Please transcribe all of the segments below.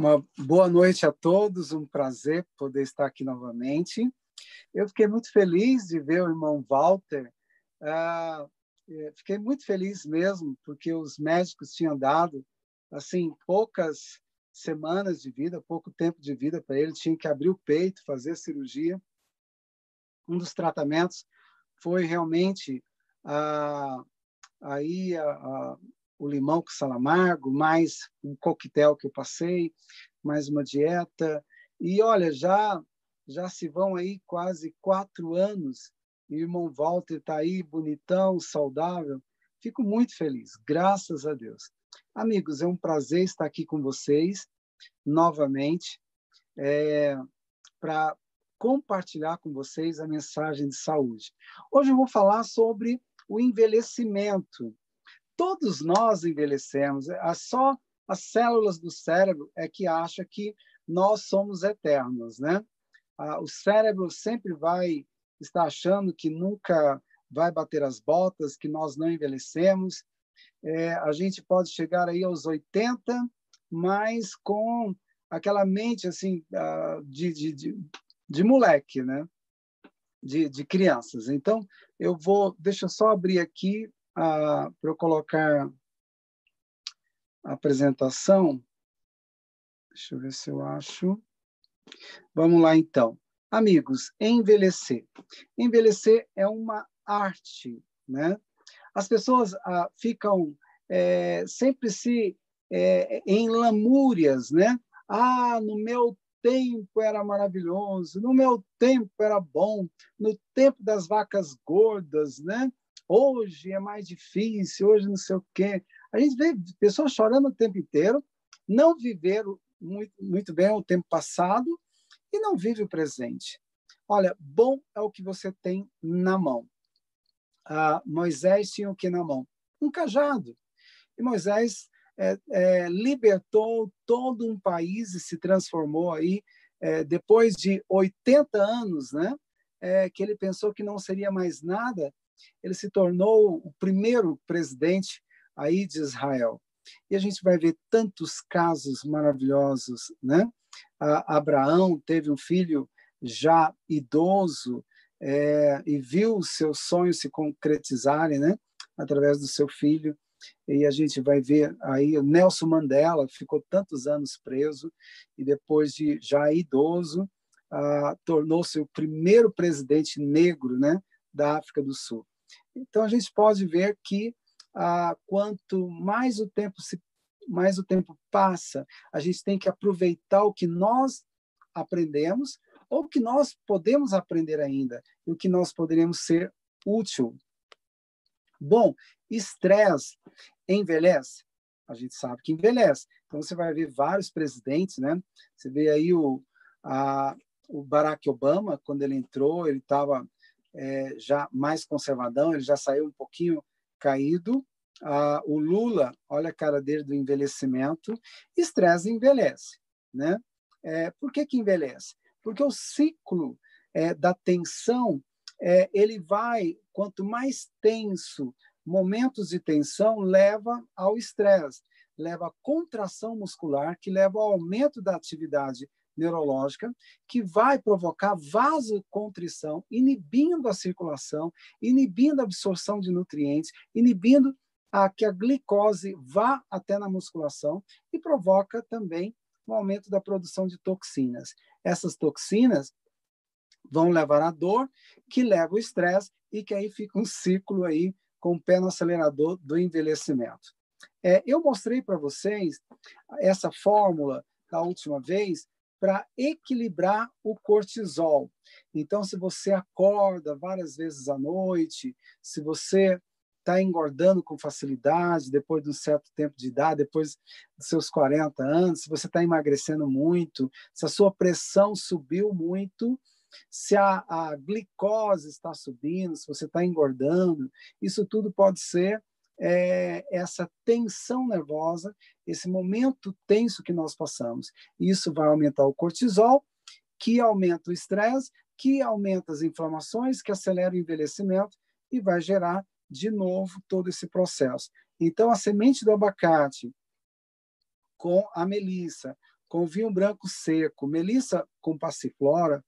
Uma boa noite a todos, um prazer poder estar aqui novamente. Eu fiquei muito feliz de ver o irmão Walter. Ah, é, fiquei muito feliz mesmo, porque os médicos tinham dado assim poucas semanas de vida, pouco tempo de vida para ele. Tinha que abrir o peito, fazer a cirurgia. Um dos tratamentos foi realmente ah, aí a, a, o limão com sal amargo, mais um coquetel que eu passei, mais uma dieta. E olha, já já se vão aí quase quatro anos e o irmão Walter está aí bonitão, saudável. Fico muito feliz, graças a Deus. Amigos, é um prazer estar aqui com vocês novamente é, para compartilhar com vocês a mensagem de saúde. Hoje eu vou falar sobre o envelhecimento. Todos nós envelhecemos, é só as células do cérebro é que acha que nós somos eternos, né? O cérebro sempre vai estar achando que nunca vai bater as botas, que nós não envelhecemos. É, a gente pode chegar aí aos 80, mas com aquela mente assim de, de, de, de moleque, né? De, de crianças. Então, eu vou, deixa eu só abrir aqui para eu colocar a apresentação. Deixa eu ver se eu acho. Vamos lá, então. Amigos, envelhecer. Envelhecer é uma arte, né? As pessoas ah, ficam é, sempre se é, em lamúrias, né? Ah, no meu tempo era maravilhoso, no meu tempo era bom, no tempo das vacas gordas, né? Hoje é mais difícil, hoje não sei o quê. A gente vê pessoas chorando o tempo inteiro, não viveram muito, muito bem o tempo passado e não vive o presente. Olha, bom é o que você tem na mão. Ah, Moisés tinha o que na mão? Um cajado. E Moisés é, é, libertou todo um país e se transformou aí, é, depois de 80 anos, né? É, que ele pensou que não seria mais nada, ele se tornou o primeiro presidente aí de Israel. E a gente vai ver tantos casos maravilhosos, né? A Abraão teve um filho já idoso é, e viu os seus sonhos se concretizarem, né? Através do seu filho e a gente vai ver aí o Nelson Mandela ficou tantos anos preso e depois de já idoso ah, tornou-se o primeiro presidente negro né da África do Sul então a gente pode ver que ah, quanto mais o tempo se mais o tempo passa a gente tem que aproveitar o que nós aprendemos ou o que nós podemos aprender ainda e o que nós poderíamos ser útil Bom, estresse envelhece? A gente sabe que envelhece. Então, você vai ver vários presidentes, né? Você vê aí o, a, o Barack Obama, quando ele entrou, ele estava é, já mais conservadão, ele já saiu um pouquinho caído. Ah, o Lula, olha a cara dele do envelhecimento. Estresse envelhece, né? É, por que, que envelhece? Porque o ciclo é, da tensão é, ele vai, quanto mais tenso, momentos de tensão leva ao estresse, leva à contração muscular, que leva ao aumento da atividade neurológica, que vai provocar vasocontrição, inibindo a circulação, inibindo a absorção de nutrientes, inibindo a que a glicose vá até na musculação e provoca também o aumento da produção de toxinas. Essas toxinas vão levar à dor, que leva ao estresse e que aí fica um ciclo aí com o pé no acelerador do envelhecimento. É, eu mostrei para vocês essa fórmula da última vez para equilibrar o cortisol. Então, se você acorda várias vezes à noite, se você está engordando com facilidade depois de um certo tempo de idade, depois dos seus 40 anos, se você está emagrecendo muito, se a sua pressão subiu muito, se a, a glicose está subindo, se você está engordando, isso tudo pode ser é, essa tensão nervosa, esse momento tenso que nós passamos. Isso vai aumentar o cortisol, que aumenta o estresse, que aumenta as inflamações, que acelera o envelhecimento e vai gerar de novo todo esse processo. Então, a semente do abacate com a melissa, com vinho branco seco, melissa com passiflora,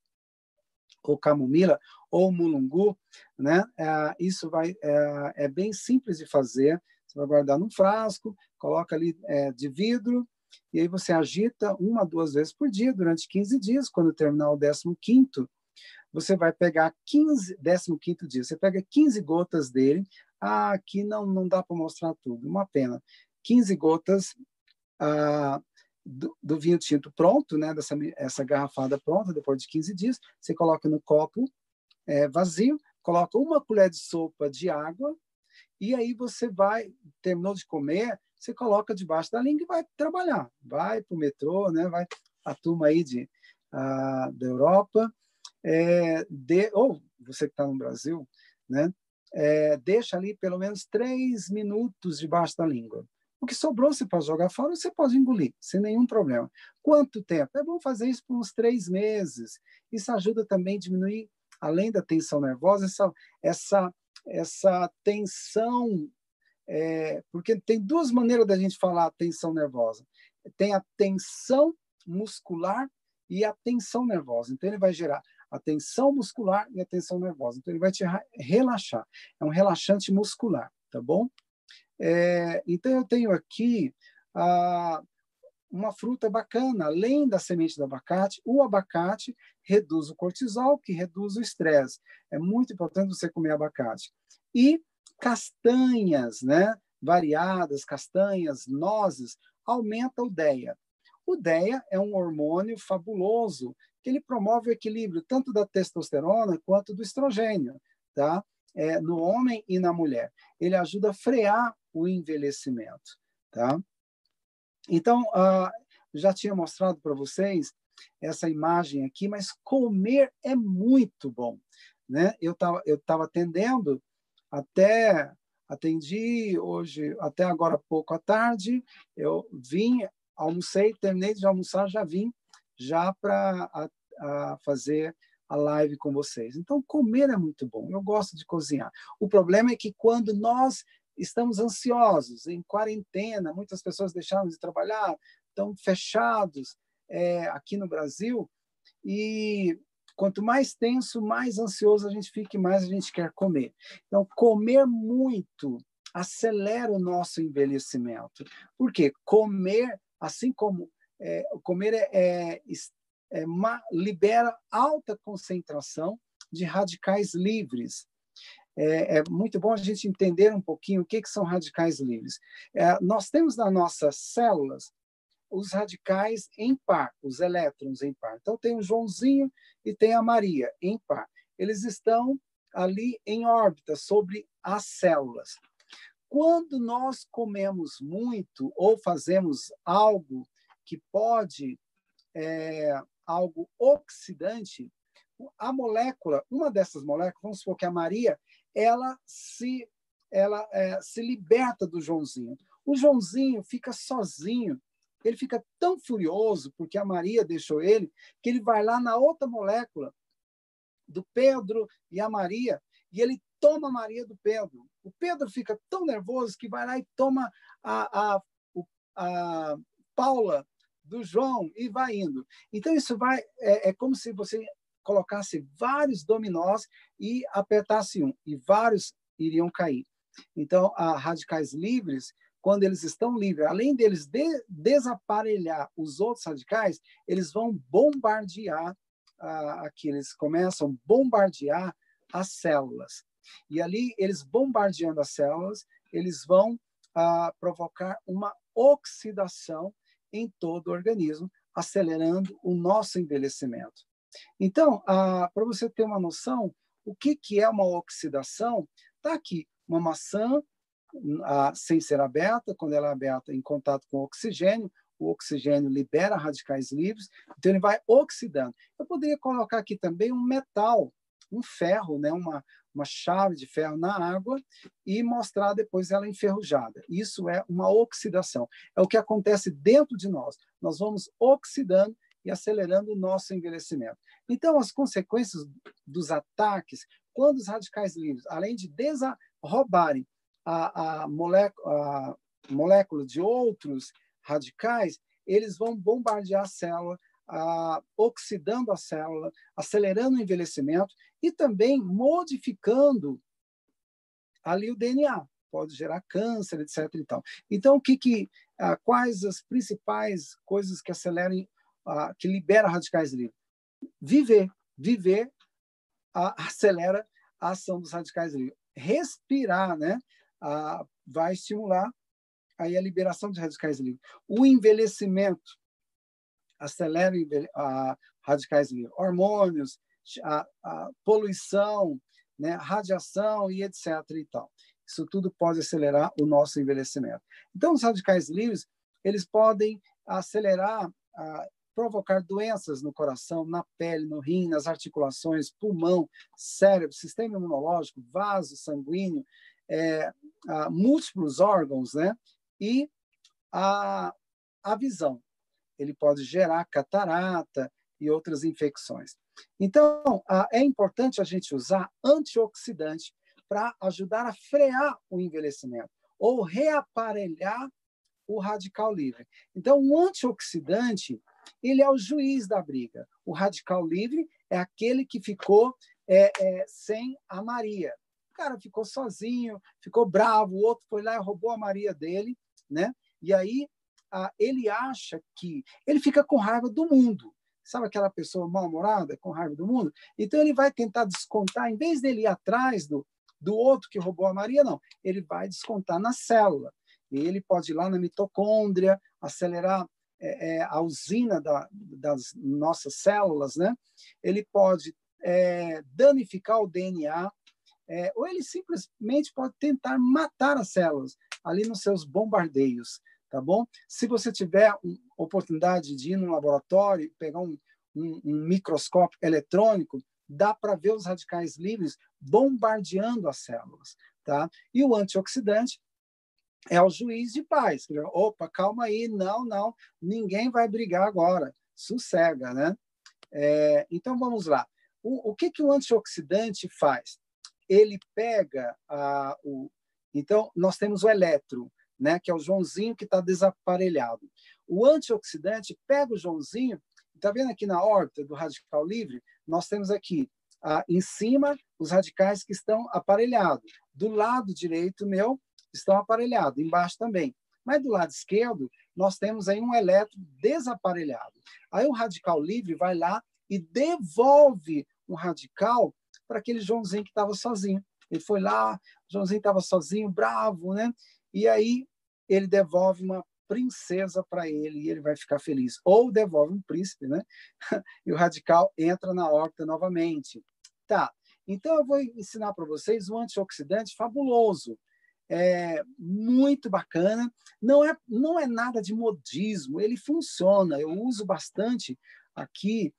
ou camomila, ou mulungu, né? É, isso vai é, é, bem simples de fazer. Você vai guardar num frasco, coloca ali é, de vidro, e aí você agita uma, duas vezes por dia durante 15 dias. Quando terminar o 15 você vai pegar 15, 15 dia, você pega 15 gotas dele. Ah, aqui não, não dá para mostrar tudo, uma pena. 15 gotas ah, do, do, vinho tinto pronto, né, dessa essa garrafada pronta, depois de 15 dias, você coloca no copo é, vazio, coloca uma colher de sopa de água, e aí você vai, terminou de comer, você coloca debaixo da língua e vai trabalhar. Vai para o metrô, né, vai a turma aí de, a, da Europa, é, de, ou você que está no Brasil, né, é, deixa ali pelo menos três minutos debaixo da língua. O que sobrou você pode jogar fora, você pode engolir, sem nenhum problema. Quanto tempo? É bom fazer isso por uns três meses. Isso ajuda também a diminuir, além da tensão nervosa, essa, essa, essa tensão. É, porque tem duas maneiras da gente falar tensão nervosa. Tem a tensão muscular e a tensão nervosa. Então, ele vai gerar a tensão muscular e a tensão nervosa. Então, ele vai te relaxar. É um relaxante muscular, tá bom? É, então, eu tenho aqui uma fruta bacana, além da semente do abacate, o abacate reduz o cortisol, que reduz o estresse. É muito importante você comer abacate. E castanhas, né? Variadas, castanhas, nozes, aumenta o DEA. O DEA é um hormônio fabuloso que ele promove o equilíbrio tanto da testosterona quanto do estrogênio, tá? É, no homem e na mulher. Ele ajuda a frear o envelhecimento, tá? Então, uh, já tinha mostrado para vocês essa imagem aqui, mas comer é muito bom, né? Eu estava eu tava atendendo até atendi hoje até agora pouco à tarde, eu vim, almocei, terminei de almoçar, já vim já para fazer a live com vocês. Então, comer é muito bom. Eu gosto de cozinhar. O problema é que quando nós estamos ansiosos, em quarentena, muitas pessoas deixaram de trabalhar, estão fechados é, aqui no Brasil, e quanto mais tenso, mais ansioso a gente fica e mais a gente quer comer. Então, comer muito acelera o nosso envelhecimento. Por quê? Comer, assim como é, comer é, é, é uma, libera alta concentração de radicais livres é, é, muito bom a gente entender um pouquinho o que, que são radicais livres. É, nós temos nas nossas células os radicais em par, os elétrons em par. Então, tem o Joãozinho e tem a Maria em par. Eles estão ali em órbita sobre as células. Quando nós comemos muito ou fazemos algo que pode, é, algo oxidante, a molécula, uma dessas moléculas, vamos supor que a Maria, ela se ela é, se liberta do Joãozinho. O Joãozinho fica sozinho. Ele fica tão furioso porque a Maria deixou ele que ele vai lá na outra molécula do Pedro e a Maria e ele toma a Maria do Pedro. O Pedro fica tão nervoso que vai lá e toma a, a, a Paula do João e vai indo. Então isso vai é, é como se você colocasse vários dominós e apertasse um, e vários iriam cair. Então, a radicais livres, quando eles estão livres, além deles de desaparelhar os outros radicais, eles vão bombardear aqui, eles começam a bombardear as células. E ali, eles bombardeando as células, eles vão ah, provocar uma oxidação em todo o organismo, acelerando o nosso envelhecimento. Então, para você ter uma noção, o que, que é uma oxidação, está aqui, uma maçã sem ser aberta, quando ela é aberta em contato com o oxigênio, o oxigênio libera radicais livres, então ele vai oxidando. Eu poderia colocar aqui também um metal, um ferro, né, uma, uma chave de ferro na água e mostrar depois ela enferrujada. Isso é uma oxidação. É o que acontece dentro de nós. Nós vamos oxidando e acelerando o nosso envelhecimento. Então, as consequências dos ataques, quando os radicais livres, além de roubarem a, a, molécula, a molécula de outros radicais, eles vão bombardear a célula, ah, oxidando a célula, acelerando o envelhecimento e também modificando ali o DNA. Pode gerar câncer, etc. Então, então o que, que ah, quais as principais coisas que aceleram, ah, que liberam radicais livres? Viver, viver acelera a ação dos radicais livres. Respirar, né? vai estimular aí a liberação de radicais livres. O envelhecimento acelera a radicais livres. Hormônios, a, a poluição, né, radiação e etc. E tal. Isso tudo pode acelerar o nosso envelhecimento. Então, os radicais livres eles podem acelerar, a, provocar doenças no coração, na pele, no rim, nas articulações, pulmão, cérebro, sistema imunológico, vaso sanguíneo, é, a, múltiplos órgãos, né? E a, a visão. Ele pode gerar catarata e outras infecções. Então, é importante a gente usar antioxidante para ajudar a frear o envelhecimento ou reaparelhar o radical livre. Então, o antioxidante ele é o juiz da briga. O radical livre é aquele que ficou é, é, sem a Maria. O cara ficou sozinho, ficou bravo, o outro foi lá e roubou a Maria dele, né? E aí a, ele acha que ele fica com raiva do mundo. Sabe aquela pessoa mal-humorada, com raiva do mundo? Então ele vai tentar descontar, em vez dele ir atrás do, do outro que roubou a Maria, não. Ele vai descontar na célula. E ele pode ir lá na mitocôndria, acelerar é, é, a usina da, das nossas células, né? Ele pode é, danificar o DNA, é, ou ele simplesmente pode tentar matar as células ali nos seus bombardeios tá bom? Se você tiver oportunidade de ir no laboratório, pegar um, um, um microscópio eletrônico, dá para ver os radicais livres bombardeando as células, tá? E o antioxidante é o juiz de paz. Opa, calma aí, não, não, ninguém vai brigar agora, sossega, né? É, então vamos lá. O, o, que que o antioxidante faz? Ele pega a, o, então nós temos o elétron né, que é o Joãozinho que está desaparelhado. O antioxidante pega o Joãozinho, está vendo aqui na horta do radical livre? Nós temos aqui ah, em cima os radicais que estão aparelhados. Do lado direito meu estão aparelhados, embaixo também. Mas do lado esquerdo nós temos aí um elétron desaparelhado. Aí o radical livre vai lá e devolve um radical para aquele Joãozinho que estava sozinho. Ele foi lá, Joãozinho estava sozinho, bravo, né? E aí ele devolve uma princesa para ele e ele vai ficar feliz. Ou devolve um príncipe, né? e o radical entra na órbita novamente. Tá. Então eu vou ensinar para vocês um antioxidante fabuloso. É muito bacana. Não é não é nada de modismo, ele funciona. Eu uso bastante aqui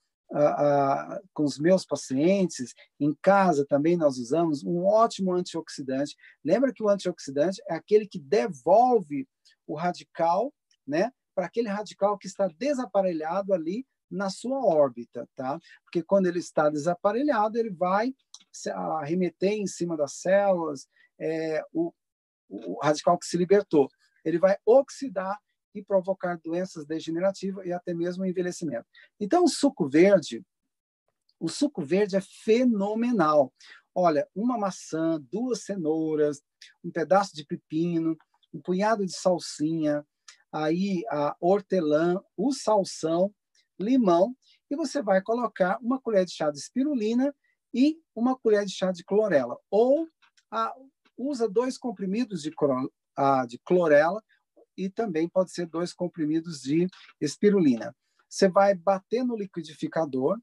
com os meus pacientes, em casa também nós usamos um ótimo antioxidante. Lembra que o antioxidante é aquele que devolve o radical, né, para aquele radical que está desaparelhado ali na sua órbita, tá? Porque quando ele está desaparelhado, ele vai arremeter em cima das células é, o, o radical que se libertou. Ele vai oxidar e provocar doenças degenerativas e até mesmo envelhecimento. Então, o suco verde, o suco verde é fenomenal. Olha, uma maçã, duas cenouras, um pedaço de pepino, um punhado de salsinha, aí a hortelã, o salsão, limão, e você vai colocar uma colher de chá de espirulina e uma colher de chá de clorela. Ou a, usa dois comprimidos de, a, de clorela e também pode ser dois comprimidos de espirulina. Você vai bater no liquidificador,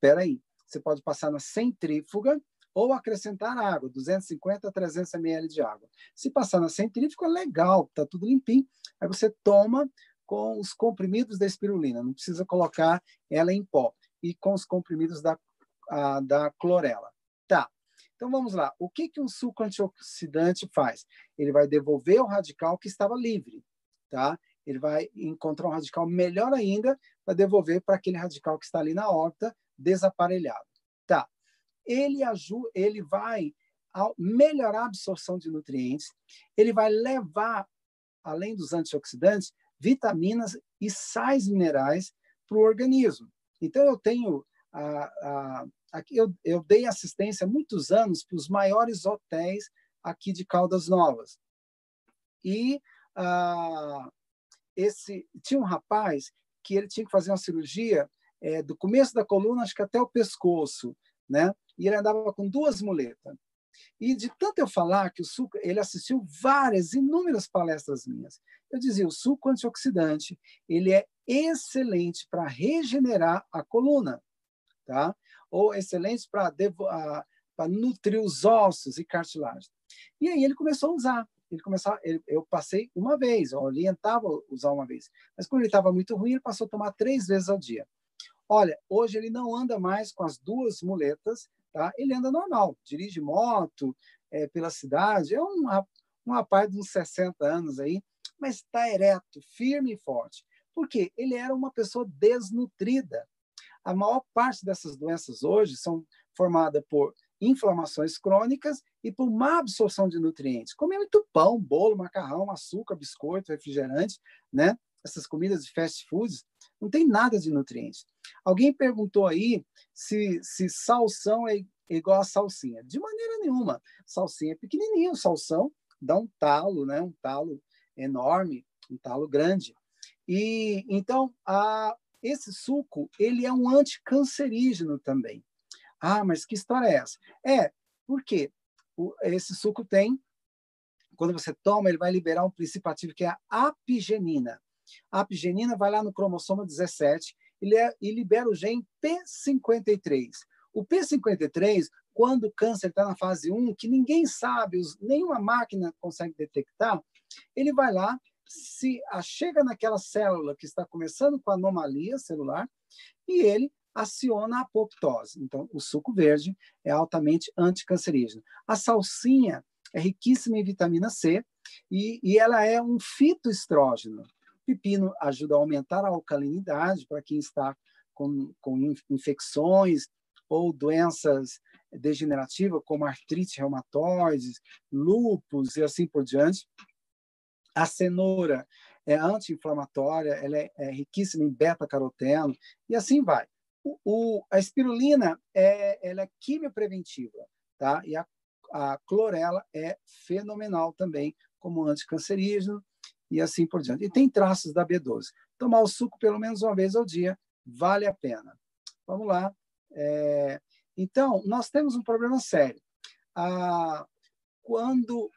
peraí, você pode passar na centrífuga ou acrescentar água, 250 a 300 ml de água. Se passar na centrífuga, legal, tá tudo limpinho. Aí você toma com os comprimidos da espirulina, não precisa colocar ela em pó, e com os comprimidos da, a, da clorela. Tá, então vamos lá. O que, que um suco antioxidante faz? Ele vai devolver o radical que estava livre, tá? Ele vai encontrar um radical melhor ainda para devolver para aquele radical que está ali na órbita desaparelhado, tá? Ele ajuda, ele vai melhorar a absorção de nutrientes, ele vai levar, além dos antioxidantes, vitaminas e sais minerais para o organismo. Então, eu tenho. A, a, aqui eu, eu dei assistência há muitos anos para os maiores hotéis aqui de Caldas Novas. E ah, esse tinha um rapaz que ele tinha que fazer uma cirurgia é, do começo da coluna, acho que até o pescoço, né? E ele andava com duas muletas. E de tanto eu falar que o suco, ele assistiu várias, inúmeras palestras minhas. Eu dizia, o suco antioxidante, ele é excelente para regenerar a coluna, tá? Ou excelente para nutrir os ossos e cartilagem. E aí ele começou a usar. Ele começou, ele, eu passei uma vez, eu orientava usar uma vez. Mas quando ele estava muito ruim, ele passou a tomar três vezes ao dia. Olha, hoje ele não anda mais com as duas muletas, tá? Ele anda normal, dirige moto é, pela cidade, é um, um rapaz de uns 60 anos aí, mas está ereto, firme e forte. Por quê? Ele era uma pessoa desnutrida. A maior parte dessas doenças hoje são formadas por inflamações crônicas e por má absorção de nutrientes. Comer muito pão, bolo, macarrão, açúcar, biscoito, refrigerante, né? Essas comidas de fast foods não tem nada de nutrientes. Alguém perguntou aí se, se salsão é igual a salsinha. De maneira nenhuma. Salsinha é pequenininho, salsão dá um talo, né? Um talo enorme, um talo grande. E então a, esse suco ele é um anticancerígeno também. Ah, mas que história é essa? É porque esse suco tem, quando você toma, ele vai liberar um princípio ativo que é a apigenina. A apigenina vai lá no cromossomo 17 ele é, e libera o gene P53. O P53, quando o câncer está na fase 1, que ninguém sabe, nenhuma máquina consegue detectar, ele vai lá, se chega naquela célula que está começando com anomalia celular e ele aciona a apoptose. Então, o suco verde é altamente anticancerígeno. A salsinha é riquíssima em vitamina C e, e ela é um fitoestrógeno pepino ajuda a aumentar a alcalinidade para quem está com, com infecções ou doenças degenerativas, como artrite reumatoide, lúpus e assim por diante. A cenoura é anti-inflamatória, ela é, é, riquíssima em beta-caroteno e assim vai. O, a espirulina é, ela é quimiopreventiva, tá? E a, a clorela é fenomenal também como anticancerígeno e assim por diante. E tem traços da B12. Tomar o suco pelo menos uma vez ao dia vale a pena. Vamos lá. É, então, nós temos um problema sério. Ah, quando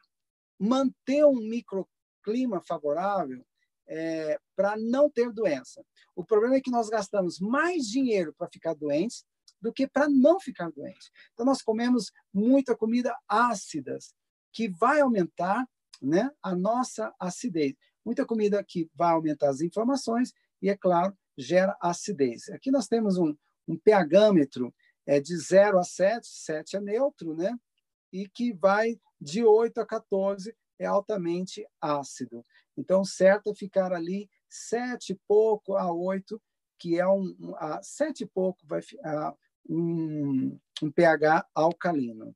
manter um microclima favorável é, para não ter doença. O problema é que nós gastamos mais dinheiro para ficar doentes do que para não ficar doente. Então, nós comemos muita comida ácidas, que vai aumentar né, a nossa acidez. Muita comida que vai aumentar as inflamações e, é claro, gera acidez. Aqui nós temos um, um pHmetro é, de 0 a 7, 7 é neutro, né? e que vai de 8 a 14, é altamente ácido. Então, certo é ficar ali 7 e pouco a 8, que é um, a 7 e pouco vai a, um, um pH alcalino.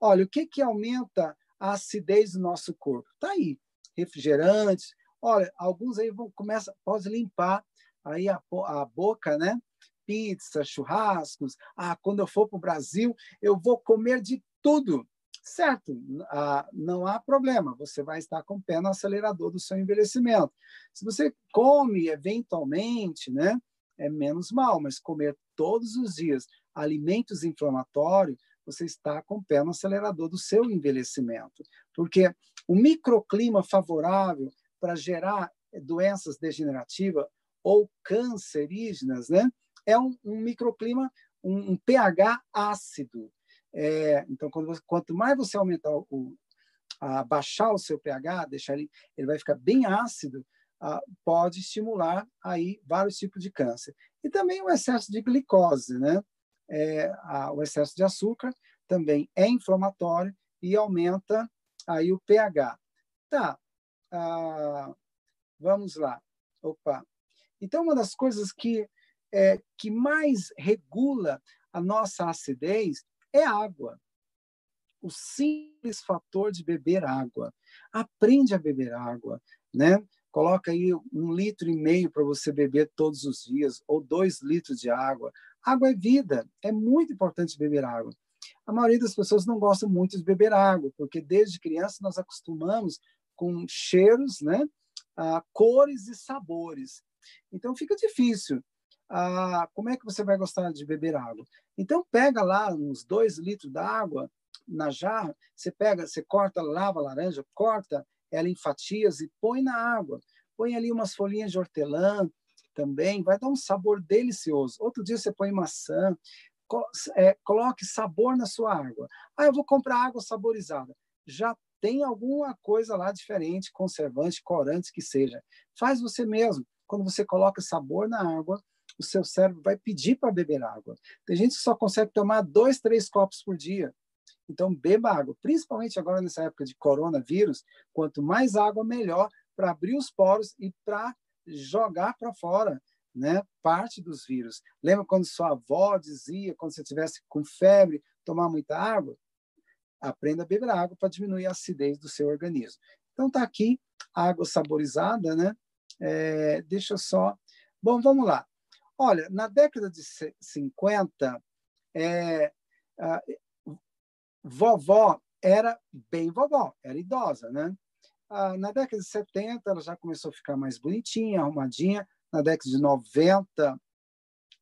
Olha, o que, que aumenta a acidez do nosso corpo. Tá aí, refrigerantes. Olha, alguns aí vão começa, pode limpar aí a, a boca, né? Pizza, churrascos. Ah, quando eu for para o Brasil, eu vou comer de tudo. Certo, ah, não há problema, você vai estar com o pé no acelerador do seu envelhecimento. Se você come eventualmente, né, é menos mal, mas comer todos os dias alimentos inflamatórios você está com o pé no acelerador do seu envelhecimento. Porque o microclima favorável para gerar doenças degenerativas ou cancerígenas né, é um, um microclima, um, um, pH ácido. É, então, você, quanto mais você aumentar o, a baixar o seu pH, deixar ele, ele vai ficar bem ácido, pode estimular aí vários tipos de câncer. E também o excesso de glicose, né? é, a, o excesso de açúcar também é inflamatório e aumenta aí o pH. Tá, ah, vamos lá. Opa. Então, uma das coisas que, é, que mais regula a nossa acidez é água. O simples fator de beber água. Aprende a beber água, né? coloca aí um litro e meio para você beber todos os dias, ou dois litros de água. Água é vida, é muito importante beber água. A maioria das pessoas não gosta muito de beber água, porque desde criança nós acostumamos com cheiros, né? Ah, cores e sabores. Então fica difícil. Ah, como é que você vai gostar de beber água? Então pega lá uns dois litros d'água na jarra, você pega, você corta, lava a laranja, corta ela em fatias e põe na água. Põe ali umas folhinhas de hortelã também, vai dar um sabor delicioso. Outro dia você põe maçã, é, coloque sabor na sua água. Ah, eu vou comprar água saborizada. Já tem alguma coisa lá diferente, conservante, corante que seja. Faz você mesmo. Quando você coloca sabor na água, o seu cérebro vai pedir para beber água. Tem gente que só consegue tomar dois, três copos por dia. Então, beba água, principalmente agora nessa época de coronavírus. Quanto mais água, melhor para abrir os poros e para jogar para fora né, parte dos vírus. Lembra quando sua avó dizia, quando você tivesse com febre, tomar muita água? Aprenda a beber água para diminuir a acidez do seu organismo. Então, está aqui água saborizada, né? É, deixa eu só. Bom, vamos lá. Olha, na década de 50, é, a, vovó era bem vovó, era idosa, né? Na década de 70, ela já começou a ficar mais bonitinha, arrumadinha. Na década de 90,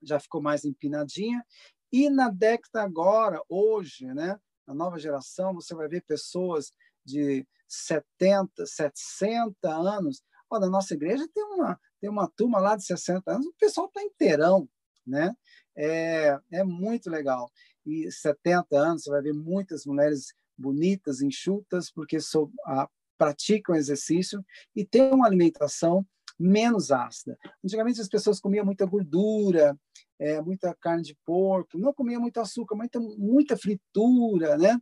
já ficou mais empinadinha. E na década agora, hoje, né, na nova geração, você vai ver pessoas de 70, 60 anos. Ó, na nossa igreja tem uma, tem uma turma lá de 60 anos, o pessoal está inteirão, né? É, é muito legal. E 70 anos, você vai ver muitas mulheres bonitas, enxutas, porque sou, a, praticam exercício e têm uma alimentação menos ácida. Antigamente as pessoas comiam muita gordura, é, muita carne de porco, não comiam muito açúcar, muita, muita fritura, né?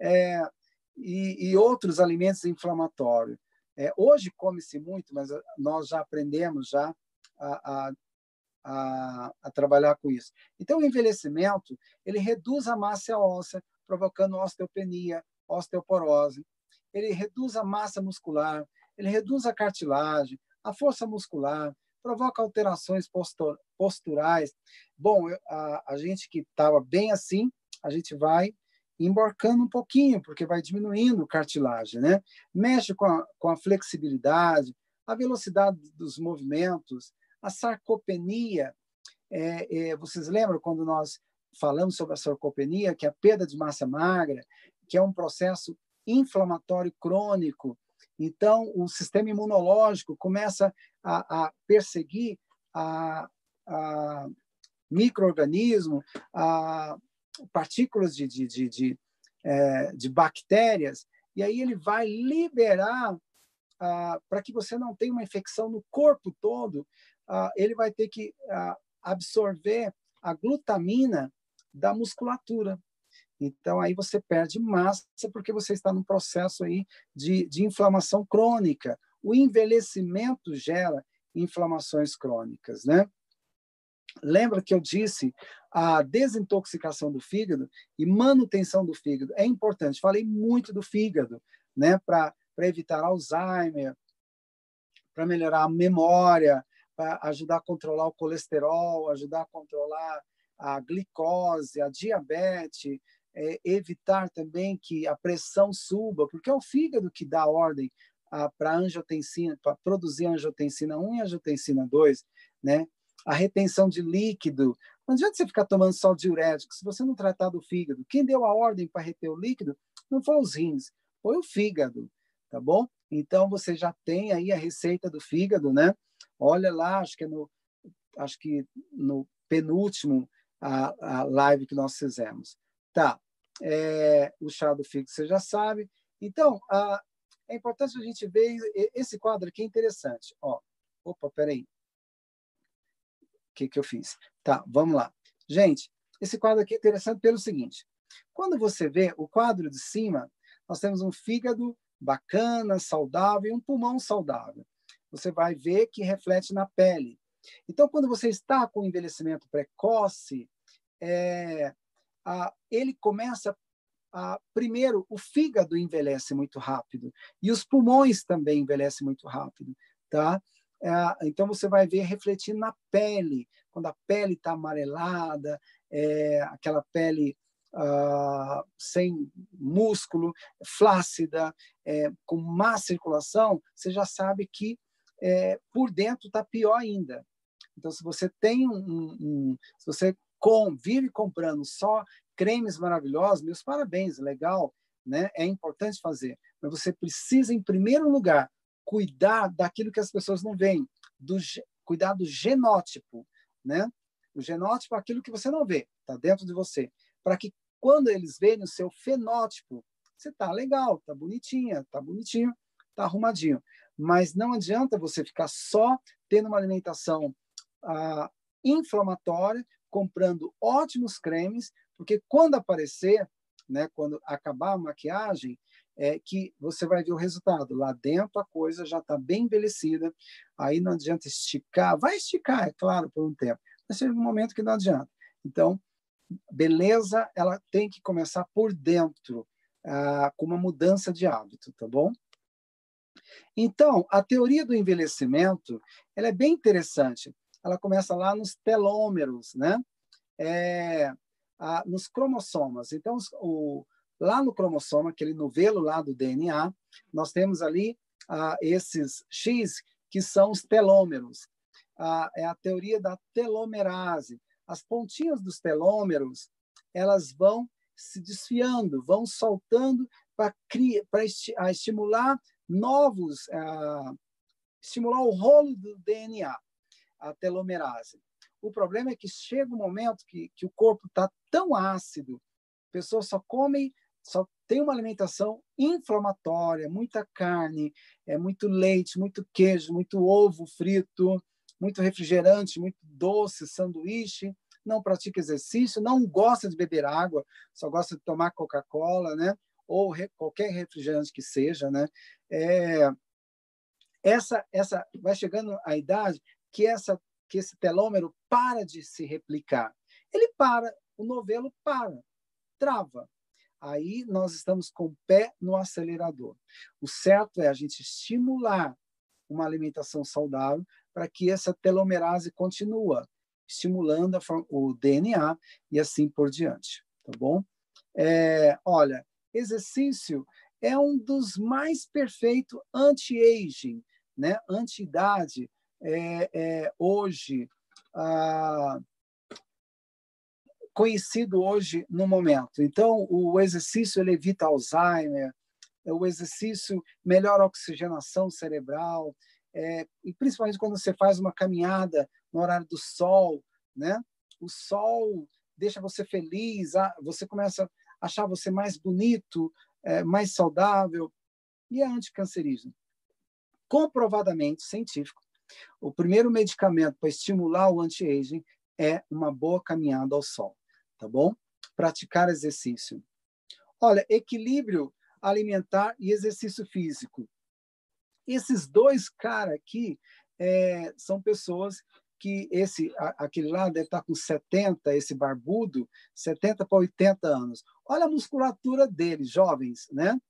É, e, e, outros alimentos inflamatórios. É, hoje come-se muito, mas nós já aprendemos já a, a, a, a, trabalhar com isso. Então, o envelhecimento ele reduz a massa óssea, provocando osteopenia, osteoporose. Ele reduz a massa muscular, ele reduz a cartilagem, a força muscular, provoca alterações posturais. Bom, a, a gente que estava bem assim, a gente vai emborcando um pouquinho, porque vai diminuindo cartilagem, né? Mexe com a, com a flexibilidade, a velocidade dos movimentos, a sarcopenia. É, é, vocês lembram quando nós falamos sobre a sarcopenia, que é a perda de massa magra, que é um processo inflamatório crônico. Então, o sistema imunológico começa a, a perseguir a, a microorganismo, a partículas de, de, de, de, é, de bactérias, e aí ele vai liberar para que você não tenha uma infecção no corpo todo, ele vai ter que absorver a glutamina da musculatura. Então, aí você perde massa porque você está num processo aí de, de inflamação crônica. O envelhecimento gera inflamações crônicas, né? Lembra que eu disse a desintoxicação do fígado e manutenção do fígado é importante. Falei muito do fígado, né? Para evitar Alzheimer, para melhorar a memória, para ajudar a controlar o colesterol, ajudar a controlar a glicose, a diabetes, é, evitar também que a pressão suba, porque é o fígado que dá ordem para angiotensina, para produzir angiotensina 1 e angiotensina 2, né? A retenção de líquido. Não adianta você ficar tomando só diurético se você não tratar do fígado. Quem deu a ordem para reter o líquido não foi os rins, foi o fígado, tá bom? Então você já tem aí a receita do fígado, né? Olha lá, acho que é no, acho que no penúltimo a, a live que nós fizemos. Tá. É, o chá do fígado você já sabe. Então, a, é importante a gente ver esse quadro aqui é interessante. Ó, opa, peraí. Que, que eu fiz? Tá, vamos lá. Gente, esse quadro aqui é interessante pelo seguinte. Quando você vê o quadro de cima, nós temos um fígado bacana, saudável e um pulmão saudável. Você vai ver que reflete na pele. Então, quando você está com envelhecimento precoce, é, ah, ele começa a, primeiro, o fígado envelhece muito rápido e os pulmões também envelhecem muito rápido. tá? É, então você vai ver refletir na pele, quando a pele está amarelada, é, aquela pele uh, sem músculo, flácida, é, com má circulação, você já sabe que é, por dentro está pior ainda. Então, se você tem um, um se você com, vive comprando só cremes maravilhosos, meus parabéns, legal, né? É importante fazer, mas você precisa, em primeiro lugar, cuidar daquilo que as pessoas não veem, do, cuidar do genótipo, né? O genótipo é aquilo que você não vê, está dentro de você, para que quando eles veem o seu fenótipo, você tá legal, tá bonitinha, tá bonitinho, tá arrumadinho. Mas não adianta você ficar só tendo uma alimentação ah, inflamatória, comprando ótimos cremes, porque quando aparecer, né, quando acabar a maquiagem, é que você vai ver o resultado. Lá dentro a coisa já está bem envelhecida, aí não adianta esticar. Vai esticar, é claro, por um tempo, mas chega um momento que não adianta. Então, beleza, ela tem que começar por dentro, ah, com uma mudança de hábito, tá bom? Então, a teoria do envelhecimento, ela é bem interessante. Ela começa lá nos telômeros, né? É, a, nos cromossomas. Então, o, lá no cromossoma, aquele novelo lá do DNA, nós temos ali a, esses X que são os telômeros. A, é a teoria da telomerase as pontinhas dos telômeros elas vão se desfiando, vão soltando para estimular novos, uh, estimular o rolo do DNA, a telomerase. O problema é que chega um momento que, que o corpo está tão ácido, a pessoa só come, só tem uma alimentação inflamatória, muita carne, é muito leite, muito queijo, muito ovo frito, muito refrigerante, muito doce, sanduíche, não pratica exercício, não gosta de beber água, só gosta de tomar Coca-Cola, né? Ou re, qualquer refrigerante que seja, né? É, essa, essa vai chegando a idade que essa que esse telômero para de se replicar. Ele para, o novelo para, trava. Aí nós estamos com o pé no acelerador. O certo é a gente estimular uma alimentação saudável para que essa telomerase continue, estimulando o DNA e assim por diante, tá bom? É, olha, exercício é um dos mais perfeitos anti-aging, né? Anti-idade. É, é, hoje, ah, conhecido hoje no momento. Então, o exercício ele evita Alzheimer, o exercício melhora a oxigenação cerebral, é, e principalmente quando você faz uma caminhada no horário do sol, né? O sol deixa você feliz, você começa a achar você mais bonito, é, mais saudável, e é anticancerígeno. Comprovadamente científico, o primeiro medicamento para estimular o anti-aging é uma boa caminhada ao sol, tá bom? Praticar exercício. Olha, equilíbrio alimentar e exercício físico. Esses dois caras aqui é, são pessoas que esse aquele lá deve estar com 70, esse barbudo, 70 para 80 anos. Olha a musculatura dele, jovens, né?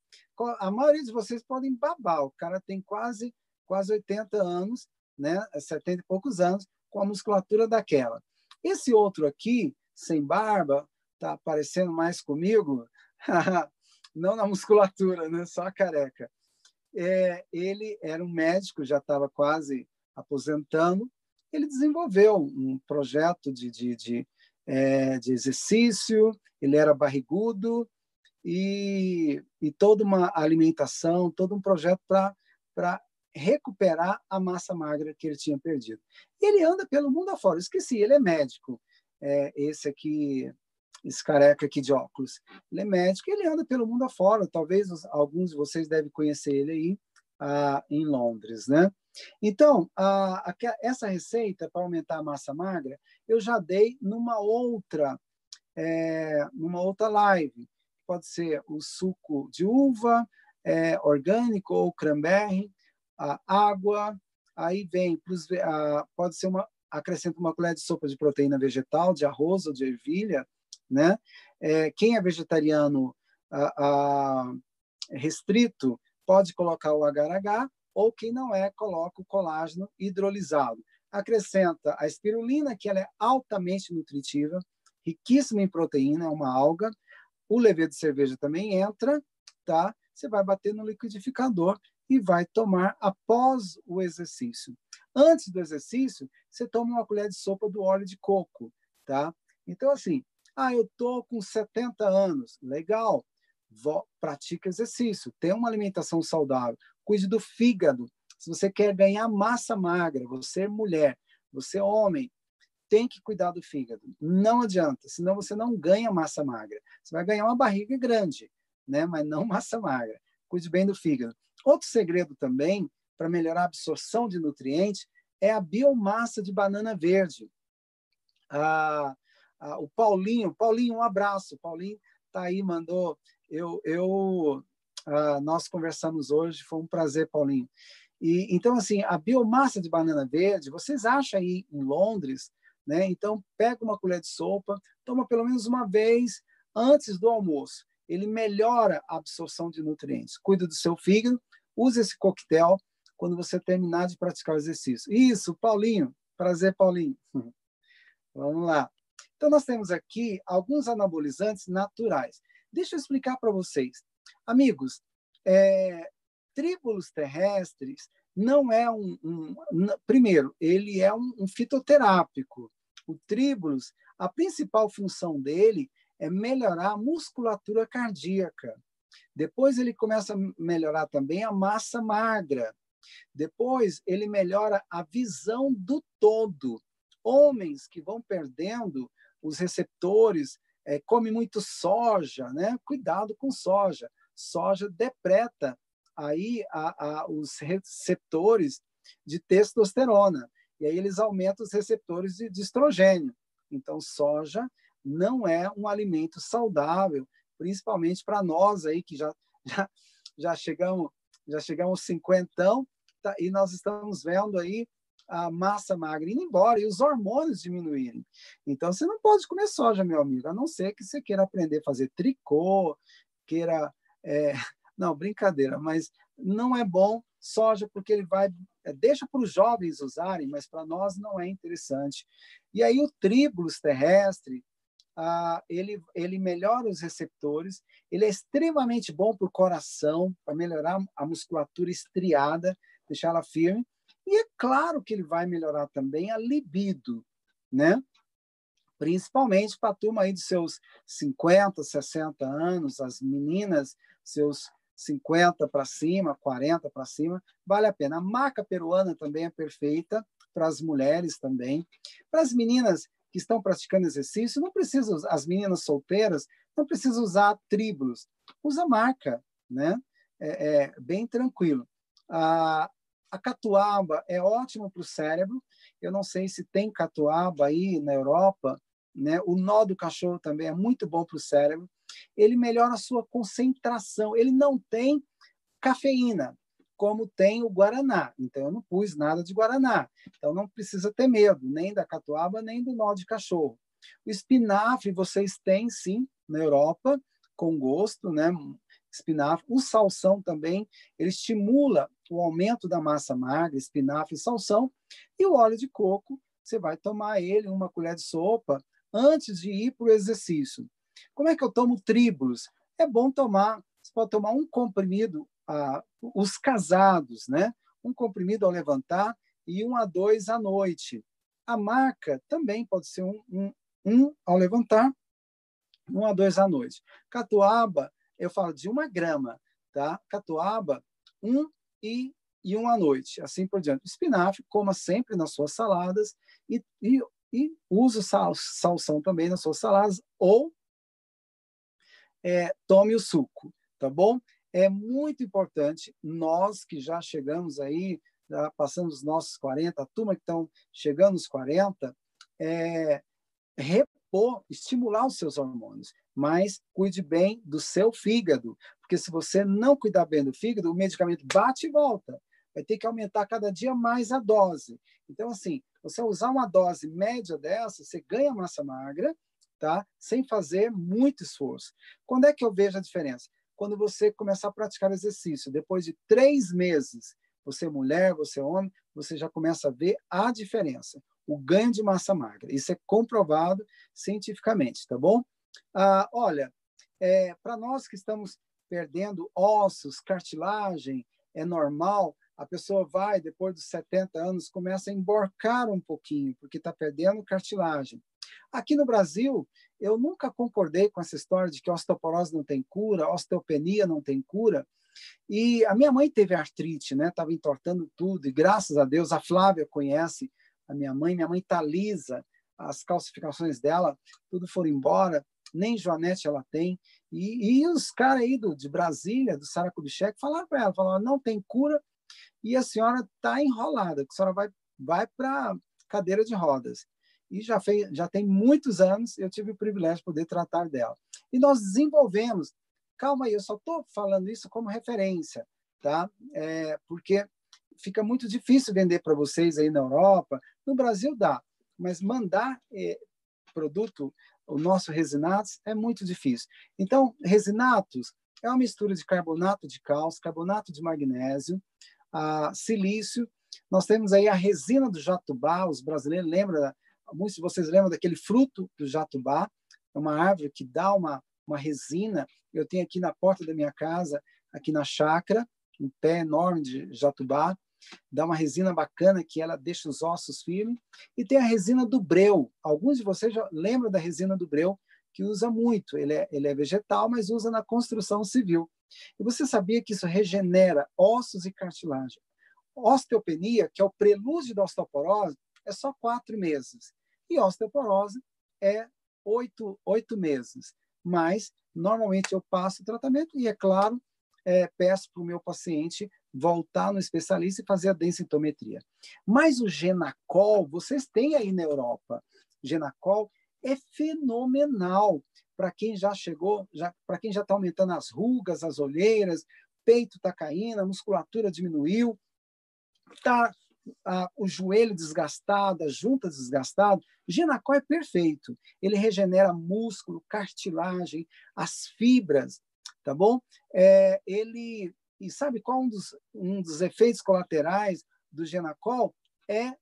A maioria de vocês podem babar, o cara tem quase quase 80 anos, né? 70 e poucos anos com a musculatura daquela. Esse outro aqui, sem barba, tá parecendo mais comigo, não na musculatura, né? Só a careca. É, ele era um médico, já estava quase aposentando, ele desenvolveu um projeto de, de, de, é, de exercício, ele era barrigudo, e, e toda uma alimentação, todo um projeto para recuperar a massa magra que ele tinha perdido. Ele anda pelo mundo afora. Esqueci, ele é médico. É, esse aqui, esse careca aqui de óculos. Ele é médico, ele anda pelo mundo afora. Talvez os, alguns de vocês devem conhecer ele aí ah, em Londres, né? Então, a, a, essa receita para aumentar a massa magra, eu já dei numa outra, é, numa outra live. Pode ser o suco de uva, é, orgânico ou cranberry, a água, aí vem, pros, a, pode ser uma, acrescenta uma colher de sopa de proteína vegetal, de arroz ou de ervilha, né? É, quem é vegetariano a, restrito, pode colocar o agar-agar ou quem não é, coloca o colágeno hidrolisado. Acrescenta a espirulina, que ela é altamente nutritiva, riquíssima em proteína, é uma alga. O levedo de cerveja também entra, tá? Você vai bater no liquidificador e vai tomar após o exercício. Antes do exercício, você toma uma colher de sopa do óleo de coco, tá? Então, assim, ah, eu tô com 70 anos, legal, pratica exercício, tenha uma alimentação saudável, cuide do fígado. Se você quer ganhar massa magra, você é mulher, você é homem, tem que cuidar do fígado. Não adianta, senão você não ganha massa magra. Você vai ganhar uma barriga grande, né? mas não massa magra. Cuide bem do fígado. Outro segredo também para melhorar a absorção de nutrientes é a biomassa de banana verde. Ah, ah, o Paulinho, Paulinho, um abraço. Paulinho tá aí, mandou. Eu, eu ah, nós conversamos hoje, foi um prazer, Paulinho. E então assim, a biomassa de banana verde, vocês acham aí em Londres né? Então, pega uma colher de sopa, toma pelo menos uma vez antes do almoço. Ele melhora a absorção de nutrientes. Cuida do seu fígado, use esse coquetel quando você terminar de praticar o exercício. Isso, Paulinho. Prazer, Paulinho. Vamos lá. Então, nós temos aqui alguns anabolizantes naturais. Deixa eu explicar para vocês. Amigos, é, tríbulos terrestres não é um, um, primeiro, ele é um, um fitoterápico. O tríbulos, a principal função dele é melhorar a musculatura cardíaca. Depois ele começa a melhorar também a massa magra. Depois ele melhora a visão do todo. Homens que vão perdendo os receptores, é, come muito soja, né? Cuidado com soja. Soja depreta aí a, a, os receptores de testosterona. E aí eles aumentam os receptores de, de estrogênio. Então, soja não é um alimento saudável, principalmente para nós aí que já, já, já chegamos já chegamos cinquentão tá, e nós estamos vendo aí a massa magra indo embora e os hormônios diminuírem. Então, você não pode comer soja, meu amigo, a não ser que você queira aprender a fazer tricô, queira é, não, brincadeira, mas não é bom soja porque ele vai é, deixa para os jovens usarem, mas para nós não é interessante. E aí o tríbulos terrestre, ah, ele, ele melhora os receptores, ele é extremamente bom para o coração, para melhorar a musculatura estriada, deixar ela firme. E é claro que ele vai melhorar também a libido, né? Principalmente para a turma aí de seus 50, 60 anos, as meninas, seus 50 para cima, 40 para cima, vale a pena. A maca peruana também é perfeita para as mulheres também. Para as meninas que estão praticando exercício, não precisa, as meninas solteiras, não precisa usar tríbulos, usa maca, né? É, é bem tranquilo. A, a catuaba é ótimo para o cérebro. Eu não sei se tem catuaba aí na Europa, né? O nó do cachorro também é muito bom para o cérebro ele melhora a sua concentração. Ele não tem cafeína, como tem o guaraná. Então, eu não pus nada de guaraná. Então, não precisa ter medo, nem da catuaba, nem do nó de cachorro. O espinafre vocês têm, sim, na Europa, com gosto, né? Espinafre. O salsão também, ele estimula o aumento da massa magra, espinafre e salsão. E o óleo de coco, você vai tomar ele, uma colher de sopa, antes de ir para o exercício. Como é que eu tomo tríbulos? É bom tomar, você pode tomar um comprimido, os casados, né? Um comprimido ao levantar e um a dois à noite. A maca também pode ser um, um, um ao levantar, um a dois à noite. Catuaba, eu falo de uma grama, tá? Catuaba, um e, e um à noite, assim por diante. Espinafre, coma sempre nas suas saladas e, e, e use sal, salsão também nas suas saladas ou é, tome o suco, tá bom? É muito importante, nós que já chegamos aí, já passamos os nossos 40, a turma que estão chegando aos 40, é, repor, estimular os seus hormônios, mas cuide bem do seu fígado, porque se você não cuidar bem do fígado, o medicamento bate e volta. Vai ter que aumentar cada dia mais a dose. Então, assim, você usar uma dose média dessa, você ganha massa magra, tá? Sem fazer muito esforço. Quando é que eu vejo a diferença? Quando você começar a praticar exercício, depois de três meses, você é mulher, você é homem, você já começa a ver a diferença, o ganho de massa magra. Isso é comprovado cientificamente, tá bom? Ah, olha, é, para nós que estamos perdendo ossos, cartilagem, é normal, a pessoa vai, depois dos 70 anos, começa a emborcar um pouquinho, porque está perdendo cartilagem. Aqui no Brasil, eu nunca concordei com essa história de que osteoporose não tem cura, osteopenia não tem cura. E a minha mãe teve artrite, né? Estava entortando tudo, e graças a Deus a Flávia conhece a minha mãe, minha mãe está lisa, as calcificações dela, tudo foram embora, nem Joanete ela tem. E, e os caras aí do, de Brasília, do Sara Kubitschek, falaram para ela, falaram, não tem cura e a senhora está enrolada, que a senhora vai, vai para cadeira de rodas. E já, fez, já tem muitos anos eu tive o privilégio de poder tratar dela. E nós desenvolvemos, calma aí, eu só estou falando isso como referência, tá? É, porque fica muito difícil vender para vocês aí na Europa. No Brasil dá, mas mandar é, produto, o nosso resinatos, é muito difícil. Então, resinatos é uma mistura de carbonato de cálcio, carbonato de magnésio, silício. Nós temos aí a resina do jatubá, os brasileiros lembram, muitos de vocês lembram daquele fruto do jatubá, é uma árvore que dá uma, uma resina. Eu tenho aqui na porta da minha casa, aqui na chácara, um pé enorme de jatubá, dá uma resina bacana que ela deixa os ossos firmes. E tem a resina do breu. Alguns de vocês já lembram da resina do breu, que usa muito. Ele é, ele é vegetal, mas usa na construção civil. E você sabia que isso regenera ossos e cartilagem? Osteopenia, que é o prelúdio da osteoporose, é só quatro meses. E osteoporose é oito, oito meses. Mas, normalmente, eu passo o tratamento e, é claro, é, peço para o meu paciente voltar no especialista e fazer a densitometria. Mas o Genacol, vocês têm aí na Europa. Genacol é fenomenal para quem já chegou, já, para quem já está aumentando as rugas, as olheiras, peito está caindo, a musculatura diminuiu, tá o joelho desgastado, a junta desgastada, Ginacol é perfeito. Ele regenera músculo, cartilagem, as fibras, tá bom? É, ele e sabe qual um dos, um dos efeitos colaterais do Genacol é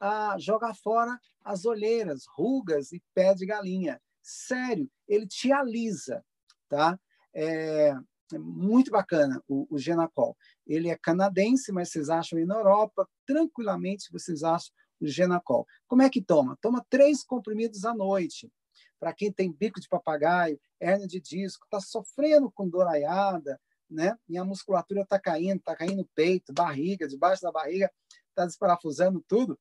a jogar fora as olheiras, rugas e pé de galinha. Sério, ele te alisa, tá? É, é muito bacana o, o, Genacol. Ele é canadense, mas vocês acham aí na Europa, tranquilamente vocês acham o Genacol. Como é que toma? Toma três comprimidos à noite. Para quem tem bico de papagaio, hernia de disco, está sofrendo com doraiada, né? E a musculatura está caindo, está caindo no peito, barriga, debaixo da barriga, está desparafusando tudo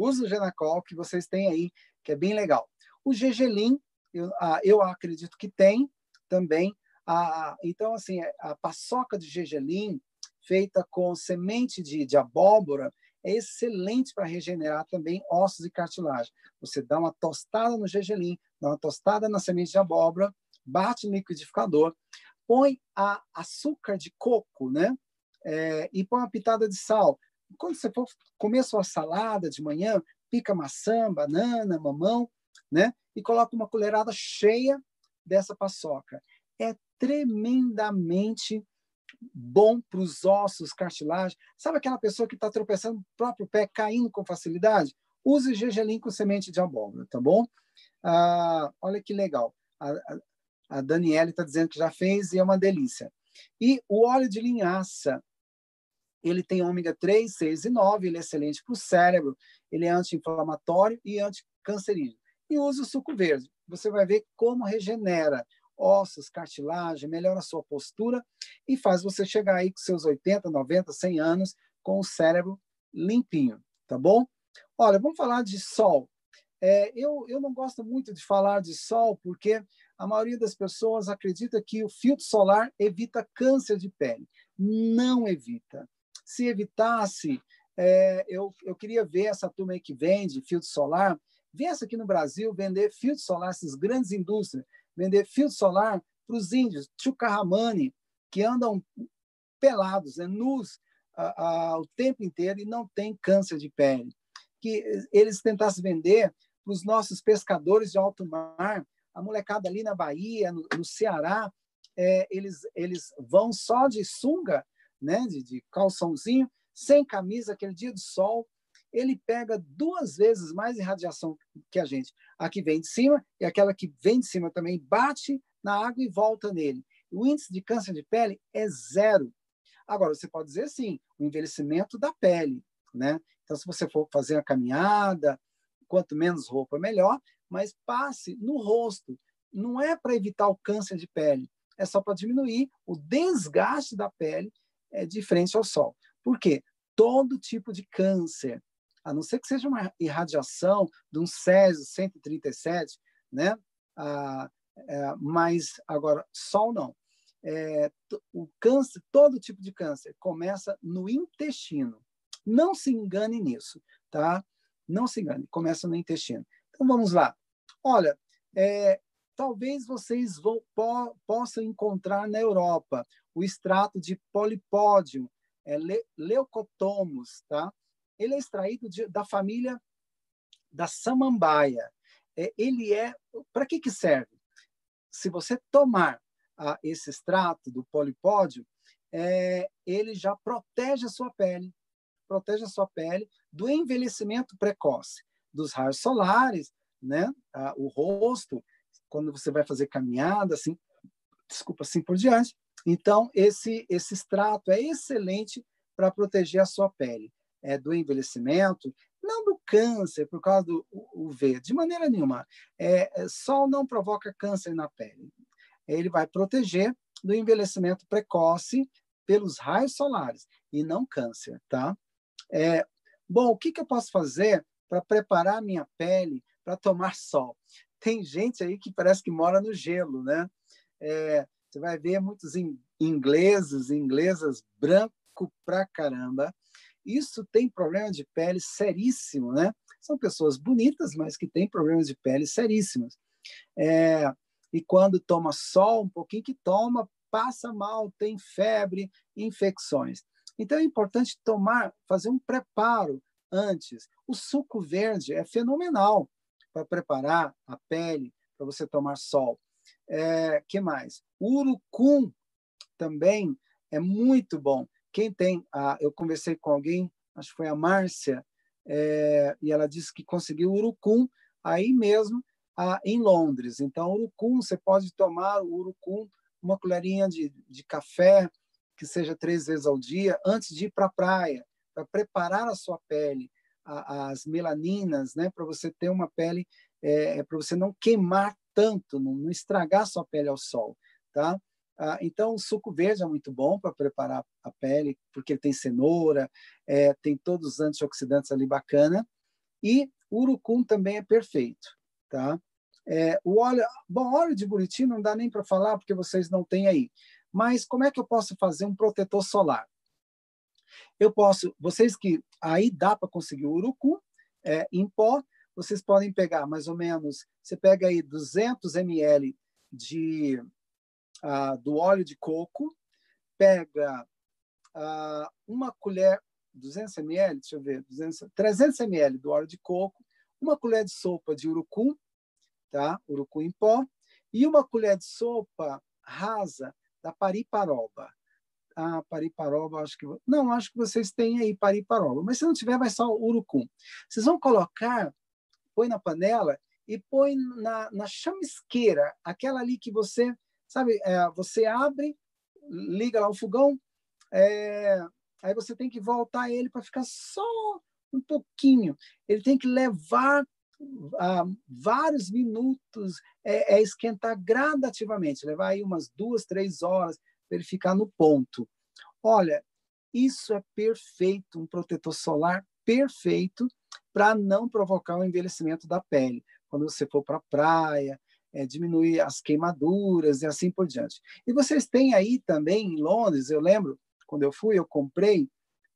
usa o Genacol que vocês têm aí, que é bem legal. O Gegelin, eu, eu acredito que tem também. A, então, assim, a paçoca de Gegelin, feita com semente de, de abóbora, é excelente para regenerar também ossos e cartilagem. Você dá uma tostada no gergelim, dá uma tostada na semente de abóbora, bate no liquidificador, põe a açúcar de coco, né? É, e põe uma pitada de sal quando você for comer sua salada de manhã, pica maçã, banana, mamão, né? E coloca uma colherada cheia dessa paçoca. É tremendamente bom para os ossos, cartilagem. Sabe aquela pessoa que está tropeçando no próprio pé, caindo com facilidade? Use gergelim com semente de abóbora, tá bom? Ah, olha que legal. A, a, a Daniele está dizendo que já fez e é uma delícia. E o óleo de linhaça, ele tem ômega 3, 6 e 9, ele é excelente para o cérebro, ele é anti-inflamatório e anticancerígeno. E usa o suco verde. Você vai ver como regenera ossos, cartilagem, melhora a sua postura e faz você chegar aí com seus 80, 90, 100 anos com o cérebro limpinho, tá bom? Olha, vamos falar de sol. É, eu, eu não gosto muito de falar de sol porque a maioria das pessoas acredita que o filtro solar evita câncer de pele. Não evita se evitasse, é, eu, eu queria ver essa turma aí que vende filtro solar, viesse aqui no Brasil vender filtro solar, essas grandes indústrias, vender filtro solar para os índios, Chucarramani, que andam pelados, né, nus a, a, o tempo inteiro e não tem câncer de pele. Que eles tentassem vender para os nossos pescadores de alto mar, a molecada ali na Bahia, no, no Ceará, é, eles, eles vão só de sunga né, de, de calçãozinho, sem camisa, aquele dia de sol, ele pega duas vezes mais irradiação que a gente. A que vem de cima e aquela que vem de cima também bate na água e volta nele. O índice de câncer de pele é zero. Agora, você pode dizer sim, o envelhecimento da pele, né? Então, se você for fazer a caminhada, quanto menos roupa, melhor, mas passe no rosto. Não é para evitar o câncer de pele, é só para diminuir o desgaste da pele é, de frente ao sol. Por quê? Todo tipo de câncer, a não ser que seja uma irradiação de um Césio 137, né? Ah, é, mas agora, sol não. É, o câncer, todo tipo de câncer, começa no intestino. Não se engane nisso, tá? Não se engane, começa no intestino. Então vamos lá. Olha, é, talvez vocês vão, po, possam encontrar na Europa o extrato de polipódium, é, le, leucotomus, tá? Ele é extraído de, da família da samambaia. É, ele é para que que serve? Se você tomar ah, esse extrato do polipódio, é, ele já protege a sua pele, protege a sua pele do envelhecimento precoce, dos raios solares, né? Ah, o rosto, quando você vai fazer caminhada, assim, desculpa, assim por diante. Então, esse, esse extrato é excelente para proteger a sua pele é, do envelhecimento, não do câncer por causa do UV, de maneira nenhuma. É, é, sol não provoca câncer na pele. Ele vai proteger do envelhecimento precoce pelos raios solares e não câncer, tá? É, bom, o que, que eu posso fazer para preparar a minha pele para tomar sol? Tem gente aí que parece que mora no gelo, né? É, você vai ver muitos ingleses, inglesas branco pra caramba, isso tem problema de pele seríssimo, né? São pessoas bonitas, mas que têm problemas de pele seríssimos. É, e quando toma sol, um pouquinho que toma, passa mal, tem febre, infecções. Então é importante tomar, fazer um preparo antes. O suco verde é fenomenal para preparar a pele para você tomar sol. É, que mais? O urucum também é muito bom. Quem tem, ah, eu conversei com alguém, acho que foi a Márcia, é, e ela disse que conseguiu urucum aí mesmo ah, em Londres. Então, urucum, você pode tomar o urucum, uma colherinha de, de café, que seja três vezes ao dia, antes de ir para a praia, para preparar a sua pele, a, as melaninas, né, para você ter uma pele, é para você não queimar tanto, não, não estragar a sua pele ao sol, tá? Ah, então, o suco verde é muito bom para preparar a pele, porque ele tem cenoura, é, tem todos os antioxidantes ali bacana. E o urucum também é perfeito, tá? É, o óleo, bom, óleo de buriti não dá nem para falar porque vocês não têm aí. Mas como é que eu posso fazer um protetor solar? Eu posso, vocês que aí dá para conseguir o urucum é, em pó, vocês podem pegar mais ou menos, você pega aí 200 ml de ah, do óleo de coco, pega ah, uma colher, 200 ml, deixa eu ver, 200, 300 ml do óleo de coco, uma colher de sopa de urucum, tá? Urucum em pó, e uma colher de sopa rasa da pariparoba. Ah, pariparoba, acho que não, acho que vocês têm aí pariparoba, mas se não tiver, vai só urucum. Vocês vão colocar, põe na panela e põe na, na chamisqueira, aquela ali que você Sabe, é, você abre, liga lá o fogão, é, aí você tem que voltar ele para ficar só um pouquinho. Ele tem que levar ah, vários minutos, é, é, esquentar gradativamente, levar aí umas duas, três horas para ele ficar no ponto. Olha, isso é perfeito, um protetor solar perfeito para não provocar o envelhecimento da pele. Quando você for para a praia, é, diminuir as queimaduras e assim por diante. E vocês têm aí também em Londres, eu lembro, quando eu fui, eu comprei,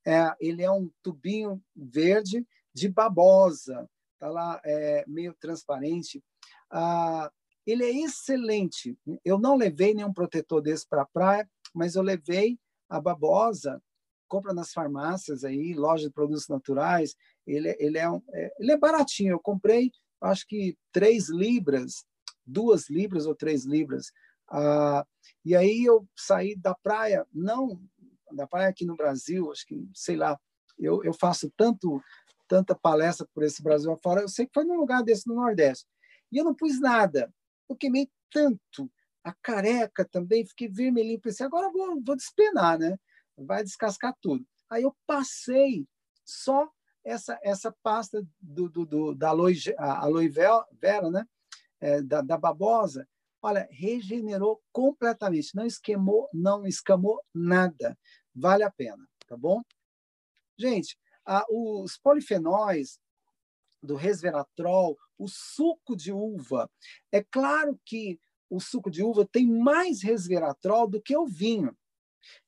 é, ele é um tubinho verde de babosa, tá lá é, meio transparente. Ah, ele é excelente. Eu não levei nenhum protetor desse para a praia, mas eu levei a babosa, compra nas farmácias aí, loja de produtos naturais. Ele, ele, é, um, é, ele é baratinho. Eu comprei, acho que três libras duas libras ou três libras. Ah, e aí eu saí da praia, não da praia aqui no Brasil, acho que, sei lá, eu, eu faço tanto tanta palestra por esse Brasil afora, eu sei que foi num lugar desse no Nordeste. E eu não pus nada. Eu queimei tanto. A careca também, fiquei vermelhinho. Pensei, agora vou, vou despenar, né? Vai descascar tudo. Aí eu passei só essa essa pasta do, do, do da aloe, aloe vera, né? É, da, da babosa, olha, regenerou completamente, não esquemou, não escamou nada. Vale a pena, tá bom? Gente, os polifenóis do resveratrol, o suco de uva, é claro que o suco de uva tem mais resveratrol do que o vinho.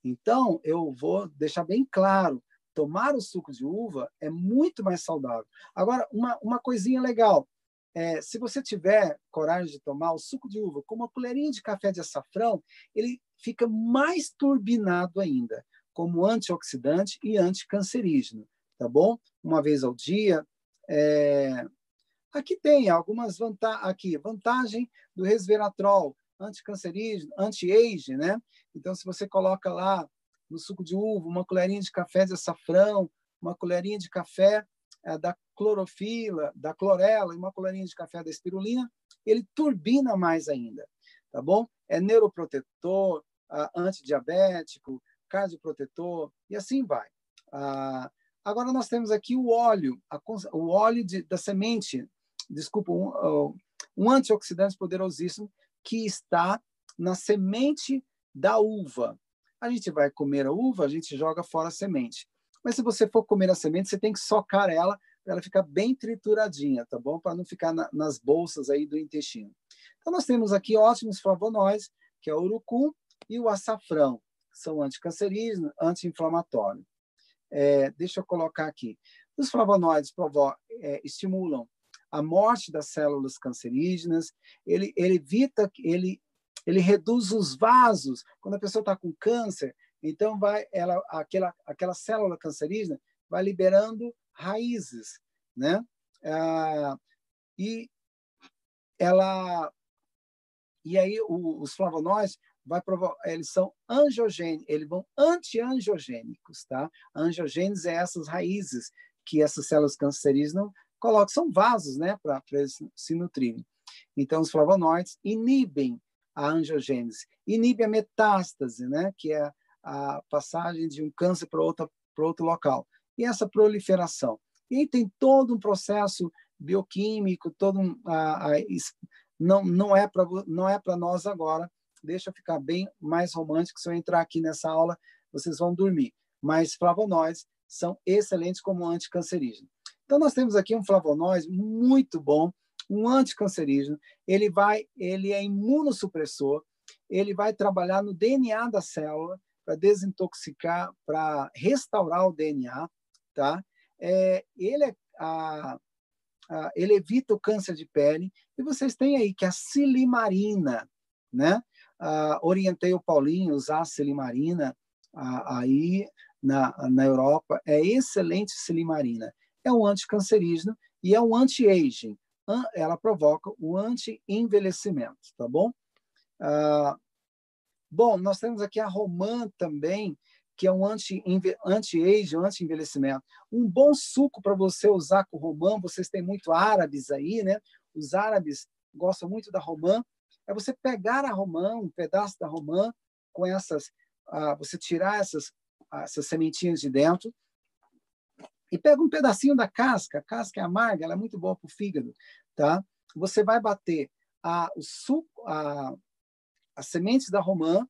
Então, eu vou deixar bem claro, tomar o suco de uva é muito mais saudável. Agora, uma, uma coisinha legal, é, se você tiver coragem de tomar o suco de uva com uma colherinha de café de açafrão, ele fica mais turbinado ainda, como antioxidante e anticancerígeno, tá bom? Uma vez ao dia. É... Aqui tem algumas vantagens, aqui, vantagem do resveratrol, anticancerígeno, anti-age, né? Então, se você coloca lá no suco de uva uma colherinha de café de açafrão, uma colherinha de café é, da clorofila, da clorela e uma colherinha de café da espirulina, ele turbina mais ainda, tá bom? É neuroprotetor, uh, antidiabético, cardioprotetor e assim vai. Uh, agora nós temos aqui o óleo, a, o óleo de, da semente, desculpa, um, uh, um antioxidante poderosíssimo que está na semente da uva. A gente vai comer a uva, a gente joga fora a semente. Mas se você for comer a semente, você tem que socar ela ela ficar bem trituradinha, tá bom? Para não ficar na, nas bolsas aí do intestino. Então nós temos aqui ótimos flavonoides, que é o urucum e o açafrão, que são anticancerígenos, anti-inflamatórios. É, deixa eu colocar aqui. Os flavonoides é, estimulam a morte das células cancerígenas, ele, ele evita, ele, ele reduz os vasos. Quando a pessoa está com câncer, então, vai ela, aquela, aquela célula cancerígena vai liberando raízes, né? Ah, e ela e aí o, os flavonoides vai provocar, eles são angiogênicos, eles vão antiangiogênicos, tá? Angiogênicos é essas raízes que essas células cancerígenas colocam, são vasos, né, para eles se nutrirem. Então, os flavonoides inibem a angiogênese, inibem a metástase, né, que é a passagem de um câncer para outro, para outro local. E essa proliferação. E tem todo um processo bioquímico, todo um, a, a, não, não é para não é para nós agora. Deixa eu ficar bem mais romântico. Se eu entrar aqui nessa aula, vocês vão dormir. Mas flavonoides são excelentes como anticancerígeno. Então nós temos aqui um flavonoide muito bom, um anticancerígeno. Ele vai, ele é imunossupressor. Ele vai trabalhar no DNA da célula para desintoxicar, para restaurar o DNA, tá? É, ele, é, a, a, ele evita o câncer de pele e vocês têm aí que a silimarina, né? Ah, orientei o Paulinho usar a silimarina ah, aí na, na Europa, é excelente silimarina. É um anticancerígeno e é um anti-aging. Ela provoca o anti-envelhecimento, tá bom? Ah, Bom, nós temos aqui a romã também, que é um anti-age, um anti-envelhecimento. Um bom suco para você usar com romã, vocês têm muito árabes aí, né? Os árabes gostam muito da romã. É você pegar a romã, um pedaço da romã, com essas, ah, você tirar essas, essas sementinhas de dentro, e pega um pedacinho da casca, a casca é amarga, ela é muito boa para o fígado, tá? Você vai bater a, o suco, a, as sementes da romã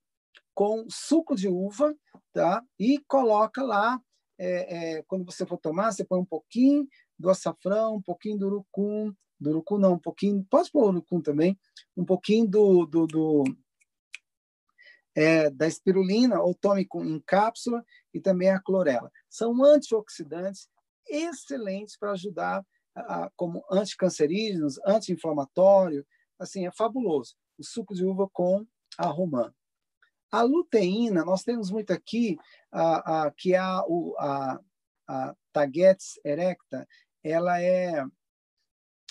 com suco de uva, tá? E coloca lá, é, é, quando você for tomar, você põe um pouquinho do açafrão, um pouquinho do urucum, do urucum não, um pouquinho, pode pôr urucum também, um pouquinho do, do, do é, da espirulina, ou tome com, em cápsula, e também a clorela. São antioxidantes excelentes para ajudar a, como anticancerígenos, anti-inflamatório, assim, é fabuloso. O suco de uva com a romã. A luteína, nós temos muito aqui, a, a, que é a, a, a Tagetes erecta, ela é,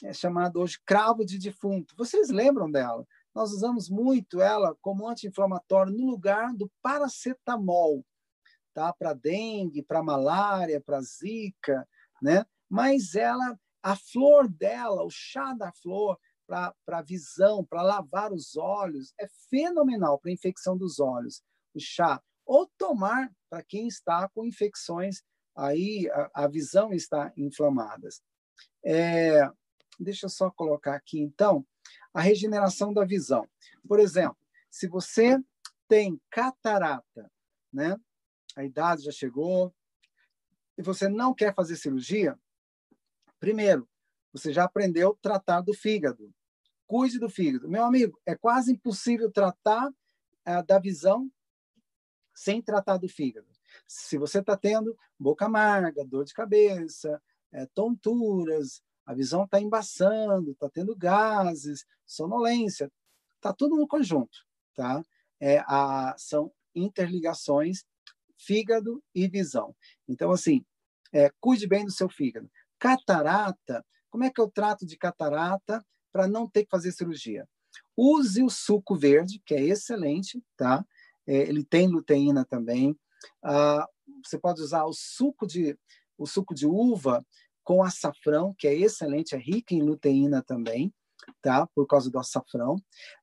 é chamada hoje cravo de defunto. Vocês lembram dela? Nós usamos muito ela como anti-inflamatório no lugar do paracetamol. tá? Para dengue, para malária, para zika, né? Mas ela, a flor dela, o chá da flor para visão, para lavar os olhos, é fenomenal para infecção dos olhos, o chá. Ou tomar para quem está com infecções, aí a, a visão está inflamada. É, deixa eu só colocar aqui, então, a regeneração da visão. Por exemplo, se você tem catarata, né? A idade já chegou e você não quer fazer cirurgia, primeiro, você já aprendeu tratar do fígado. Cuide do fígado. Meu amigo, é quase impossível tratar uh, da visão sem tratar do fígado. Se você está tendo boca amarga, dor de cabeça, é, tonturas, a visão está embaçando, está tendo gases, sonolência, está tudo no conjunto, tá? É, a, são interligações fígado e visão. Então, assim, é, cuide bem do seu fígado. Catarata, como é que eu trato de catarata para não ter que fazer cirurgia? Use o suco verde, que é excelente, tá? É, ele tem luteína também. Ah, você pode usar o suco de o suco de uva com açafrão, que é excelente, é rico em luteína também, tá? Por causa do açafrão.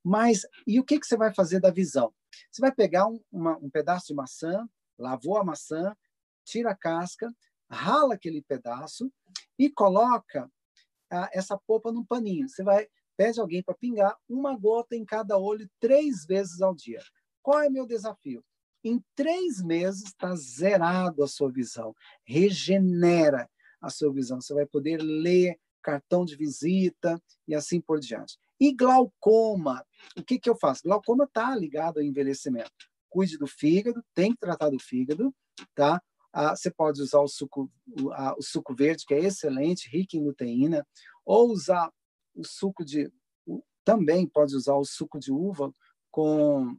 Mas e o que que você vai fazer da visão? Você vai pegar um, uma, um pedaço de maçã, lavou a maçã, tira a casca, rala aquele pedaço e coloca ah, essa polpa num paninho. Você vai pede alguém para pingar uma gota em cada olho três vezes ao dia. Qual é meu desafio? Em três meses está zerado a sua visão. Regenera a sua visão. Você vai poder ler cartão de visita e assim por diante. E glaucoma, o que, que eu faço? Glaucoma está ligado ao envelhecimento. Cuide do fígado, tem que tratar do fígado, tá? Ah, você pode usar o suco, o, o suco verde, que é excelente, rico em luteína, ou usar o suco de. Também pode usar o suco de uva com.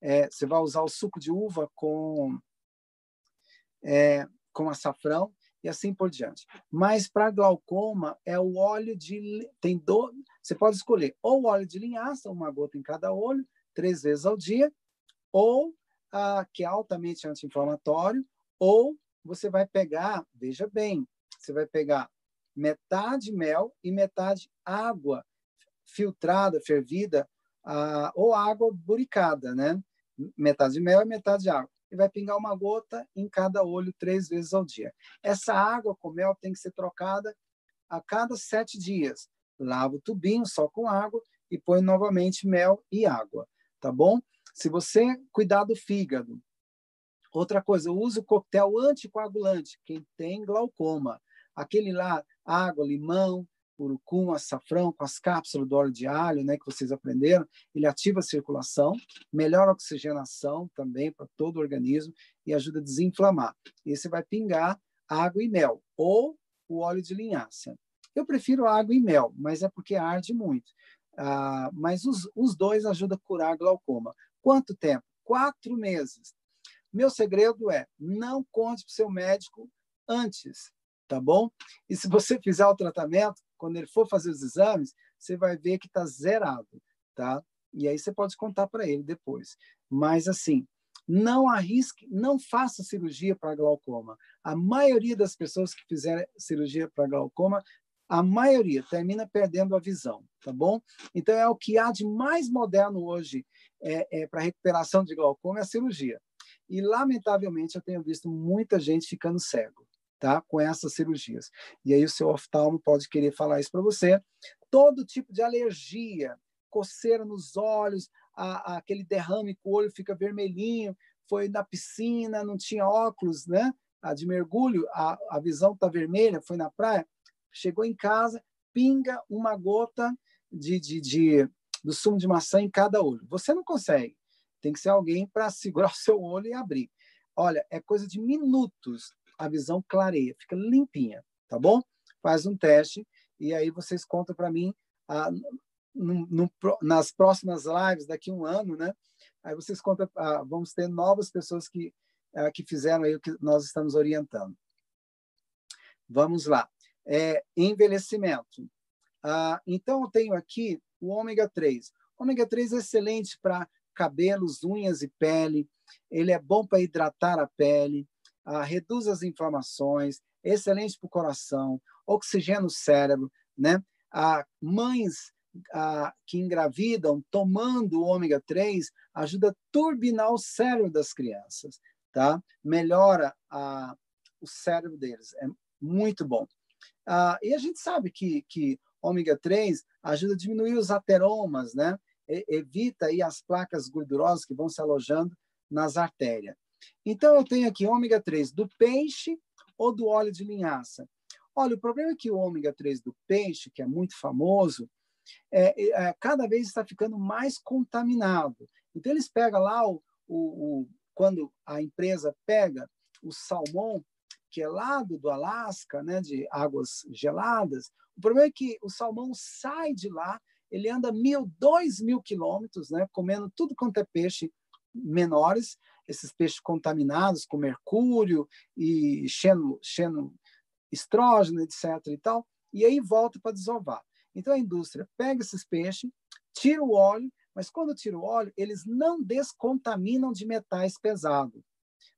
É, você vai usar o suco de uva com, é, com açafrão e assim por diante. Mas para glaucoma é o óleo de tem do, você pode escolher ou óleo de linhaça, uma gota em cada olho, três vezes ao dia, ou ah, que é altamente anti-inflamatório, ou você vai pegar, veja bem, você vai pegar metade mel e metade água filtrada, fervida, ah, ou água buricada, né? Metade mel e metade água. E vai pingar uma gota em cada olho três vezes ao dia. Essa água com mel tem que ser trocada a cada sete dias. Lava o tubinho só com água e põe novamente mel e água, tá bom? Se você cuidar do fígado, outra coisa, use o coquetel anticoagulante, quem tem glaucoma. Aquele lá, água, limão, urucum, açafrão, com as cápsulas do óleo de alho, né, que vocês aprenderam, ele ativa a circulação, melhora a oxigenação também para todo o organismo e ajuda a desinflamar. E você vai pingar água e mel, ou o óleo de linhaça. Eu prefiro água e mel, mas é porque arde muito. Ah, mas os, os dois ajudam a curar glaucoma. Quanto tempo? Quatro meses. Meu segredo é não conte para o seu médico antes, tá bom? E se você fizer o tratamento, quando ele for fazer os exames, você vai ver que está zerado, tá? E aí você pode contar para ele depois. Mas assim, não arrisque, não faça cirurgia para glaucoma. A maioria das pessoas que fizeram cirurgia para glaucoma, a maioria termina perdendo a visão, tá bom? Então é o que há de mais moderno hoje é, é, para recuperação de glaucoma é a cirurgia. E, lamentavelmente, eu tenho visto muita gente ficando cego tá? com essas cirurgias. E aí o seu oftalmo pode querer falar isso para você. Todo tipo de alergia, coceira nos olhos, a, a, aquele derrame que o olho fica vermelhinho, foi na piscina, não tinha óculos, né? A de mergulho, a, a visão está vermelha, foi na praia, chegou em casa, pinga uma gota de, de, de do sumo de maçã em cada olho. Você não consegue. Tem que ser alguém para segurar o seu olho e abrir. Olha, é coisa de minutos. A visão clareia, fica limpinha, tá bom? Faz um teste e aí vocês contam para mim ah, no, no, nas próximas lives daqui a um ano, né? Aí vocês contam, ah, vamos ter novas pessoas que ah, que fizeram aí o que nós estamos orientando. Vamos lá. É, envelhecimento. Ah, então, eu tenho aqui o ômega 3. O ômega 3 é excelente para cabelos, unhas e pele, ele é bom para hidratar a pele, ah, reduz as inflamações, excelente para o coração, oxigena o cérebro, né? Ah, mães ah, que engravidam tomando o ômega 3 ajuda a turbinar o cérebro das crianças, tá? Melhora a, o cérebro deles, é muito bom. Ah, e a gente sabe que, que ômega 3 ajuda a diminuir os ateromas, né? E, evita aí as placas gordurosas que vão se alojando nas artérias. Então, eu tenho aqui ômega 3 do peixe ou do óleo de linhaça. Olha, o problema é que o ômega 3 do peixe, que é muito famoso, é, é, é, cada vez está ficando mais contaminado. Então, eles pegam lá, o, o, o, quando a empresa pega o salmão, que é lá do, do Alasca, né, de águas geladas, o problema é que o salmão sai de lá, ele anda mil, dois mil quilômetros, né, comendo tudo quanto é peixe menores, esses peixes contaminados com mercúrio e xeno, xeno, estrógeno, etc. e tal, e aí volta para desovar. Então a indústria pega esses peixes, tira o óleo, mas quando tira o óleo, eles não descontaminam de metais pesados.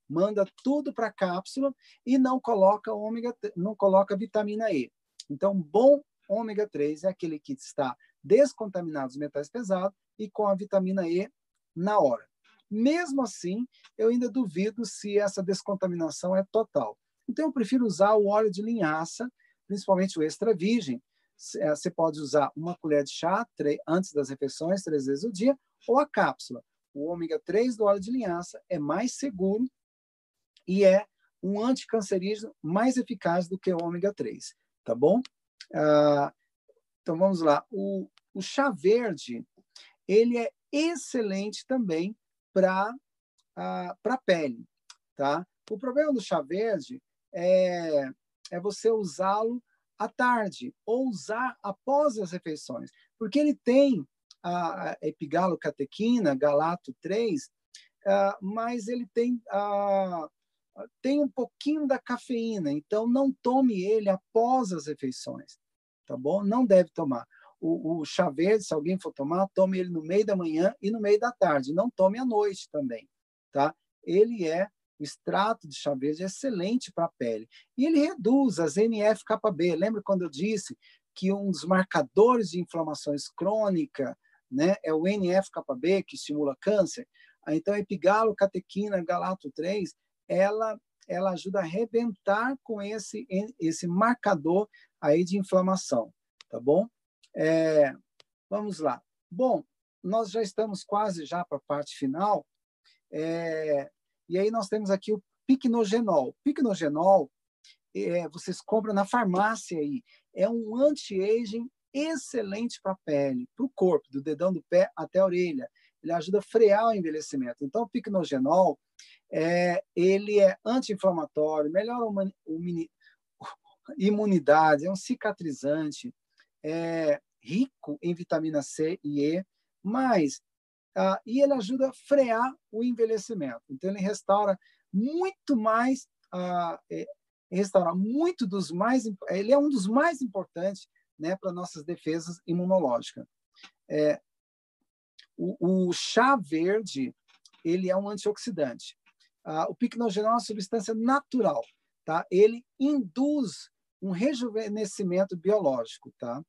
Manda tudo para a cápsula e não coloca ômega, não coloca vitamina E. Então, bom ômega 3 é aquele que está descontaminado dos metais pesados e com a vitamina E na hora. Mesmo assim, eu ainda duvido se essa descontaminação é total. Então, eu prefiro usar o óleo de linhaça, principalmente o extra virgem. É, você pode usar uma colher de chá antes das refeições, três vezes ao dia, ou a cápsula. O ômega 3 do óleo de linhaça é mais seguro e é um anticancerígeno mais eficaz do que o ômega 3, tá bom? Ah, então vamos lá. O, o chá verde, ele é excelente também para a pra pele, tá? O problema do chá verde é, é você usá-lo à tarde ou usar após as refeições, porque ele tem a epigalocatequina, galato 3, uh, ah, mas ele tem, uh, tem um pouquinho da cafeína, então não tome ele após as refeições, tá bom? Não deve tomar. O, o chá verde, se alguém for tomar, tome ele no meio da manhã e no meio da tarde, não tome à noite também, tá? Ele é o extrato de chá verde é excelente para a pele. E ele reduz as NF-κB. Lembra quando eu disse que um dos marcadores de inflamações crônica né, é o NF-κB, que estimula câncer? Então, a epigalocatequina galato 3, ela, ela ajuda a arrebentar com esse, esse marcador aí de inflamação, tá bom? É, vamos lá. Bom, nós já estamos quase já para a parte final. É, e aí nós temos aqui o picnogenol. Picnogenol, é, vocês compram na farmácia aí. É um anti-aging excelente para a pele, para o corpo, do dedão do pé até a orelha. Ele ajuda a frear o envelhecimento. Então, o picnogenol, é, ele é anti-inflamatório, melhora a imunidade, é um cicatrizante, é rico em vitamina C e E, mas ah, e ele ajuda a frear o envelhecimento. Então, ele restaura muito mais, ah, é, restaura muito dos mais, ele é um dos mais importantes né, para nossas defesas imunológicas. É, o, o, chá verde, ele é um antioxidante. Ah, o picnogenol é uma substância natural, tá? Ele induz um rejuvenescimento biológico, tá?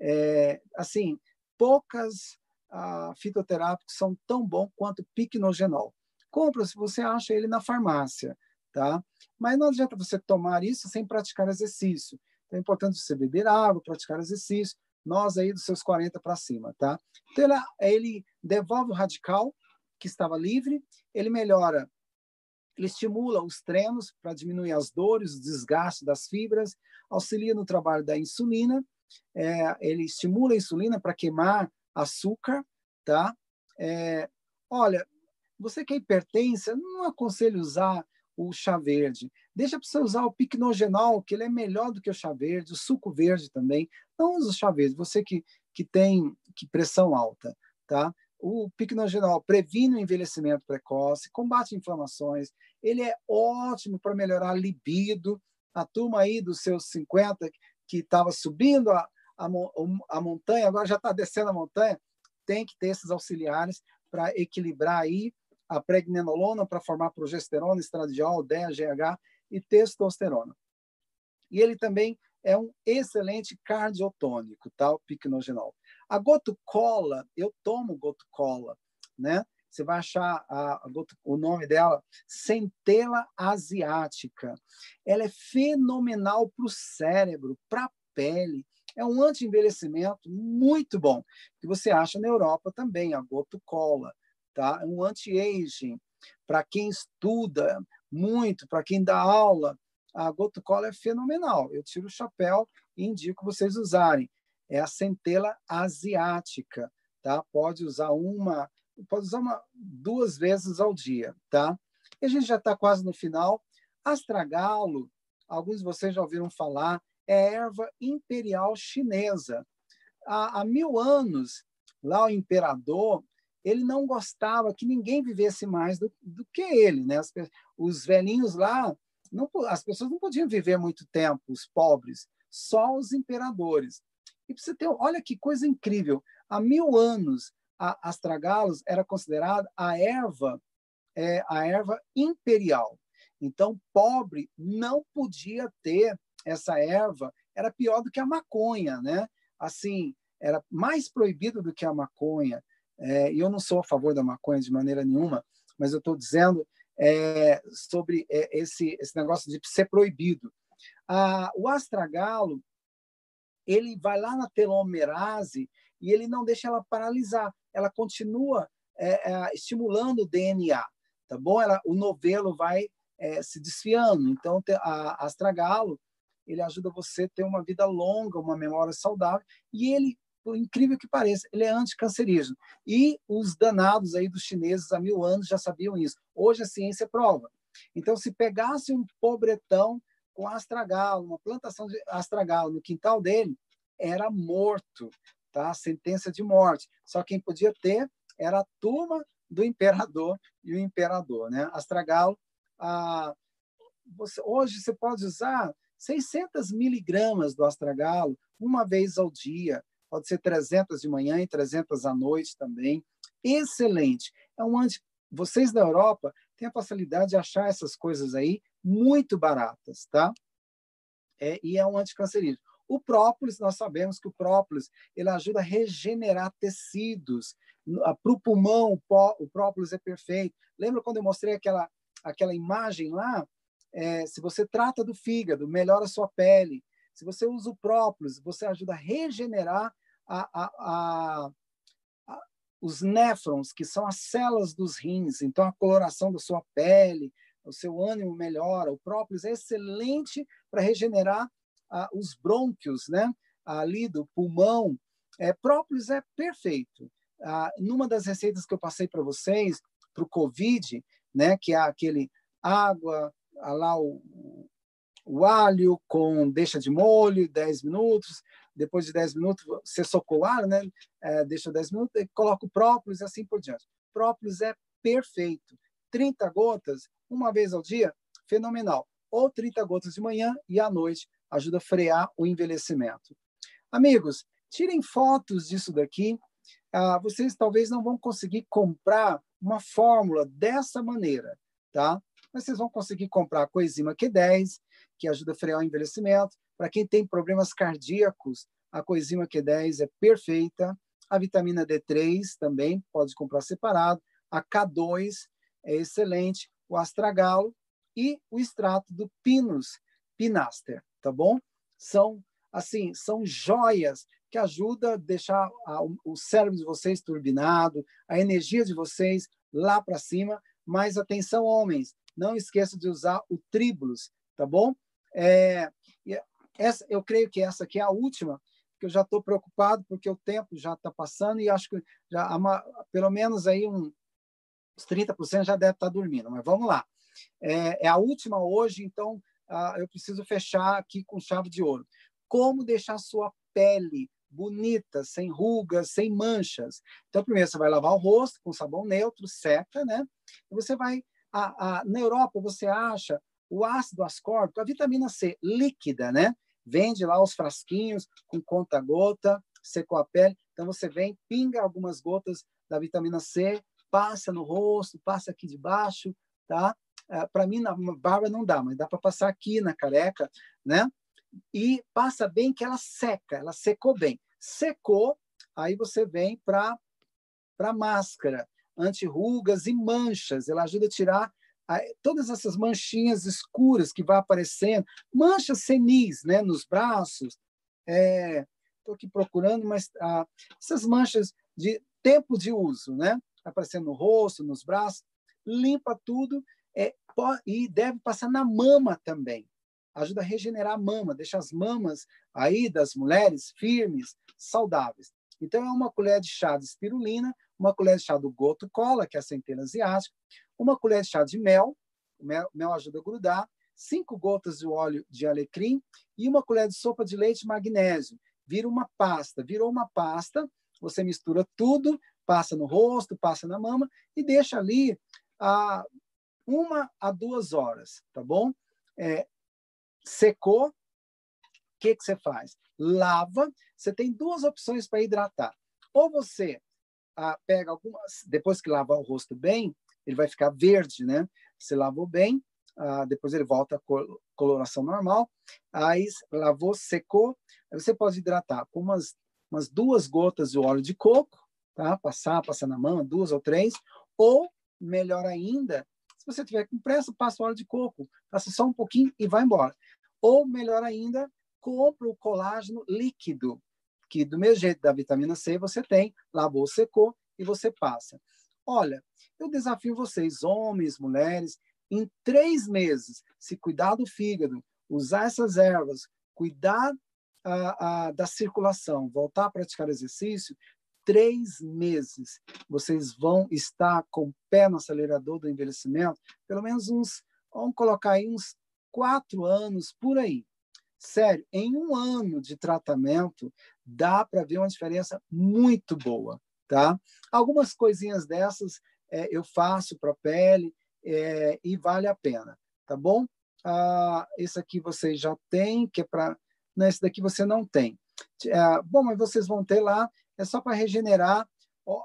É, assim, poucas uh, fitoterápicos são tão bons quanto o picnogenol. Compra se você acha ele na farmácia, tá? Mas não adianta você tomar isso sem praticar exercício. Então, é importante você beber água, praticar exercício. Nós aí dos seus 40 para cima, tá? Então, ele, ele devolve o radical que estava livre, ele melhora ele estimula os treinos para diminuir as dores, o desgaste das fibras, auxilia no trabalho da insulina, é, ele estimula a insulina para queimar açúcar, tá? É, olha, você que é hipertensa, não aconselho usar o chá verde. Deixa para você usar o picnogenol, que ele é melhor do que o chá verde, o suco verde também. Não use o chá verde, você que, que tem que pressão alta, tá? O picnogenol previne o envelhecimento precoce, combate inflamações, ele é ótimo para melhorar a libido. A turma aí dos seus 50 que estava subindo a, a, a montanha, agora já está descendo a montanha, tem que ter esses auxiliares para equilibrar aí a pregnenolona para formar progesterona, estradiol, DHA e testosterona. E ele também é um excelente cardiotônico, tá? o picnogenol. A gotucola, eu tomo gotucola, né? Você vai achar a, a, o nome dela, centela asiática. Ela é fenomenal para o cérebro, para a pele. É um anti-envelhecimento muito bom, que você acha na Europa também, a gotucola. Tá? É um anti-aging. Para quem estuda muito, para quem dá aula, a gotucola é fenomenal. Eu tiro o chapéu e indico vocês usarem. É a centela asiática, tá? Pode usar uma pode usar uma, duas vezes ao dia, tá? E a gente já está quase no final. Astragalo, alguns de vocês já ouviram falar, é erva imperial chinesa. Há, há mil anos, lá o imperador, ele não gostava que ninguém vivesse mais do, do que ele, né? As, os velhinhos lá, não, as pessoas não podiam viver muito tempo, os pobres, só os imperadores. E você ter, olha que coisa incrível, há mil anos a astragalos era considerada a erva, é, a erva imperial. Então, pobre não podia ter essa erva, era pior do que a maconha, né? Assim, era mais proibido do que a maconha. É, e eu não sou a favor da maconha de maneira nenhuma, mas eu estou dizendo é, sobre é, esse, esse negócio de ser proibido. Ah, o astragalo, ele vai lá na telomerase e ele não deixa ela paralisar ela continua é, é, estimulando o DNA, tá bom? Ela, o novelo vai é, se desfiando. Então, a, astragalo, ele ajuda você a ter uma vida longa, uma memória saudável, e ele, por incrível que pareça, ele é anticancerígeno. E os danados aí dos chineses há mil anos já sabiam isso. Hoje a ciência prova. Então, se pegasse um pobretão com astragalo, uma plantação de astragalo no quintal dele, era morto tá? sentença de morte. Só quem podia ter era a turma do imperador e o imperador. Né? Astragalo, você, hoje você pode usar 600 miligramas do astragalo uma vez ao dia. Pode ser 300 de manhã e 300 à noite também. Excelente. É um anti... Vocês da Europa têm a facilidade de achar essas coisas aí muito baratas, tá? É, e é um anticancerígeno. O própolis, nós sabemos que o própolis ele ajuda a regenerar tecidos. Para o pulmão, o própolis é perfeito. Lembra quando eu mostrei aquela, aquela imagem lá? É, se você trata do fígado, melhora a sua pele. Se você usa o própolis, você ajuda a regenerar a, a, a, os néfrons, que são as células dos rins. Então, a coloração da sua pele, o seu ânimo melhora. O própolis é excelente para regenerar ah, os brônquios, né? ali do pulmão, é, própolis é perfeito. Ah, numa das receitas que eu passei para vocês, para o Covid, né, que é aquele água, ah, lá o, o alho com deixa de molho, 10 minutos, depois de 10 minutos você socou o alho, né, é, deixa 10 minutos, e coloca o própolis e assim por diante. Própolis é perfeito. 30 gotas, uma vez ao dia, fenomenal. Ou 30 gotas de manhã e à noite, ajuda a frear o envelhecimento. Amigos, tirem fotos disso daqui. Ah, vocês talvez não vão conseguir comprar uma fórmula dessa maneira, tá? Mas vocês vão conseguir comprar a coenzima Q10, que ajuda a frear o envelhecimento. Para quem tem problemas cardíacos, a coenzima Q10 é perfeita. A vitamina D3 também pode comprar separado. A K2 é excelente. O astragalo e o extrato do Pinus pinaster tá bom? São assim, são joias que ajudam a deixar a, o cérebro de vocês turbinado, a energia de vocês lá para cima. Mas atenção, homens, não esqueça de usar o tribulus, tá bom? É, essa, eu creio que essa aqui é a última, que eu já estou preocupado porque o tempo já está passando e acho que já pelo menos aí um, uns 30% já deve estar dormindo. Mas vamos lá. É, é a última hoje, então ah, eu preciso fechar aqui com chave de ouro. Como deixar sua pele bonita, sem rugas, sem manchas. Então, primeiro você vai lavar o rosto com sabão neutro, seca, né? E você vai. A, a, na Europa, você acha o ácido ascórbico, a vitamina C líquida, né? Vende lá os frasquinhos com conta-gota, secou a pele. Então, você vem, pinga algumas gotas da vitamina C, passa no rosto, passa aqui debaixo, tá? É, para mim, na barba não dá, mas dá para passar aqui na careca, né? E passa bem que ela seca, ela secou bem. Secou, aí você vem para a máscara, anti-rugas e manchas. Ela ajuda a tirar todas essas manchinhas escuras que vai aparecendo, manchas senis, né, nos braços. Estou é, aqui procurando, mas ah, essas manchas de tempo de uso, né, aparecendo no rosto, nos braços, limpa tudo é, e deve passar na mama também. Ajuda a regenerar a mama, deixa as mamas aí das mulheres firmes, saudáveis. Então, é uma colher de chá de espirulina, uma colher de chá do goto cola, que é a centena asiática, uma colher de chá de mel, mel, mel ajuda a grudar, cinco gotas de óleo de alecrim e uma colher de sopa de leite magnésio. Vira uma pasta. Virou uma pasta, você mistura tudo, passa no rosto, passa na mama e deixa ali a uma a duas horas, tá bom? É, secou, o que, que você faz? Lava. Você tem duas opções para hidratar. Ou você ah, pega algumas, depois que lavar o rosto bem, ele vai ficar verde, né? Você lavou bem, ah, depois ele volta à coloração normal. Aí lavou, secou, aí você pode hidratar com umas, umas duas gotas de óleo de coco, tá? Passar, passar na mão, duas ou três. Ou, melhor ainda, se você tiver com pressa, passa óleo de coco, passa só um pouquinho e vai embora. Ou, melhor ainda, compra o colágeno líquido, que do mesmo jeito da vitamina C você tem, lavou, secou e você passa. Olha, eu desafio vocês, homens, mulheres, em três meses, se cuidar do fígado, usar essas ervas, cuidar ah, ah, da circulação, voltar a praticar exercício, três meses vocês vão estar com o pé no acelerador do envelhecimento, pelo menos uns, vamos colocar aí uns quatro anos por aí. Sério, em um ano de tratamento, dá para ver uma diferença muito boa, tá? Algumas coisinhas dessas é, eu faço para a pele é, e vale a pena, tá bom? Ah, esse aqui vocês já têm, que é para... Esse daqui você não tem. É, bom, mas vocês vão ter lá, é só para regenerar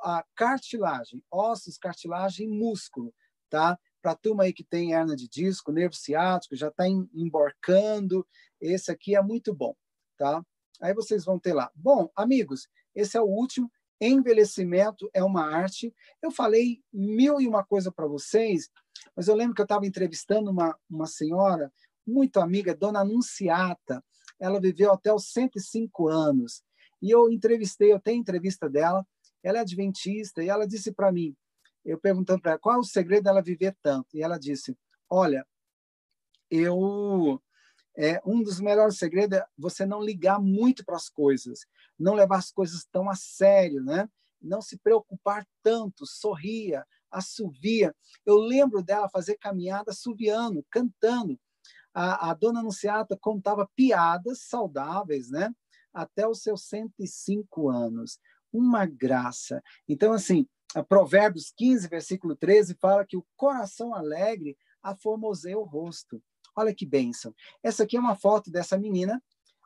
a cartilagem, ossos, cartilagem e músculo, tá? Para a turma aí que tem hernia de disco, nervo ciático, já está emborcando, esse aqui é muito bom, tá? Aí vocês vão ter lá. Bom, amigos, esse é o último. Envelhecimento é uma arte. Eu falei mil e uma coisa para vocês, mas eu lembro que eu estava entrevistando uma, uma senhora muito amiga, Dona Anunciata. Ela viveu até os 105 anos. E eu entrevistei, eu tenho entrevista dela. Ela é adventista e ela disse para mim, eu perguntando para ela qual é o segredo dela viver tanto. E ela disse: Olha, eu é, um dos melhores segredos é você não ligar muito para as coisas, não levar as coisas tão a sério, né? Não se preocupar tanto, sorria, assovia. Eu lembro dela fazer caminhada assoviando, cantando. A, a dona Anunciata contava piadas saudáveis, né? Até os seus 105 anos. Uma graça. Então, assim, Provérbios 15, versículo 13, fala que o coração alegre aformoseia o rosto. Olha que bênção. Essa aqui é uma foto dessa menina,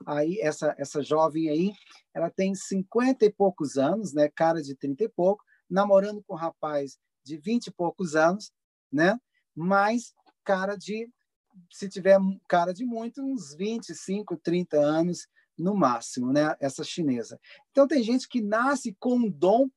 aí essa essa jovem aí, ela tem 50 e poucos anos, né, cara de 30 e pouco, namorando com um rapaz de 20 e poucos anos, né? Mas cara de se tiver cara de muito, uns 25, 30 anos no máximo, né? Essa chinesa. Então tem gente que nasce com um dom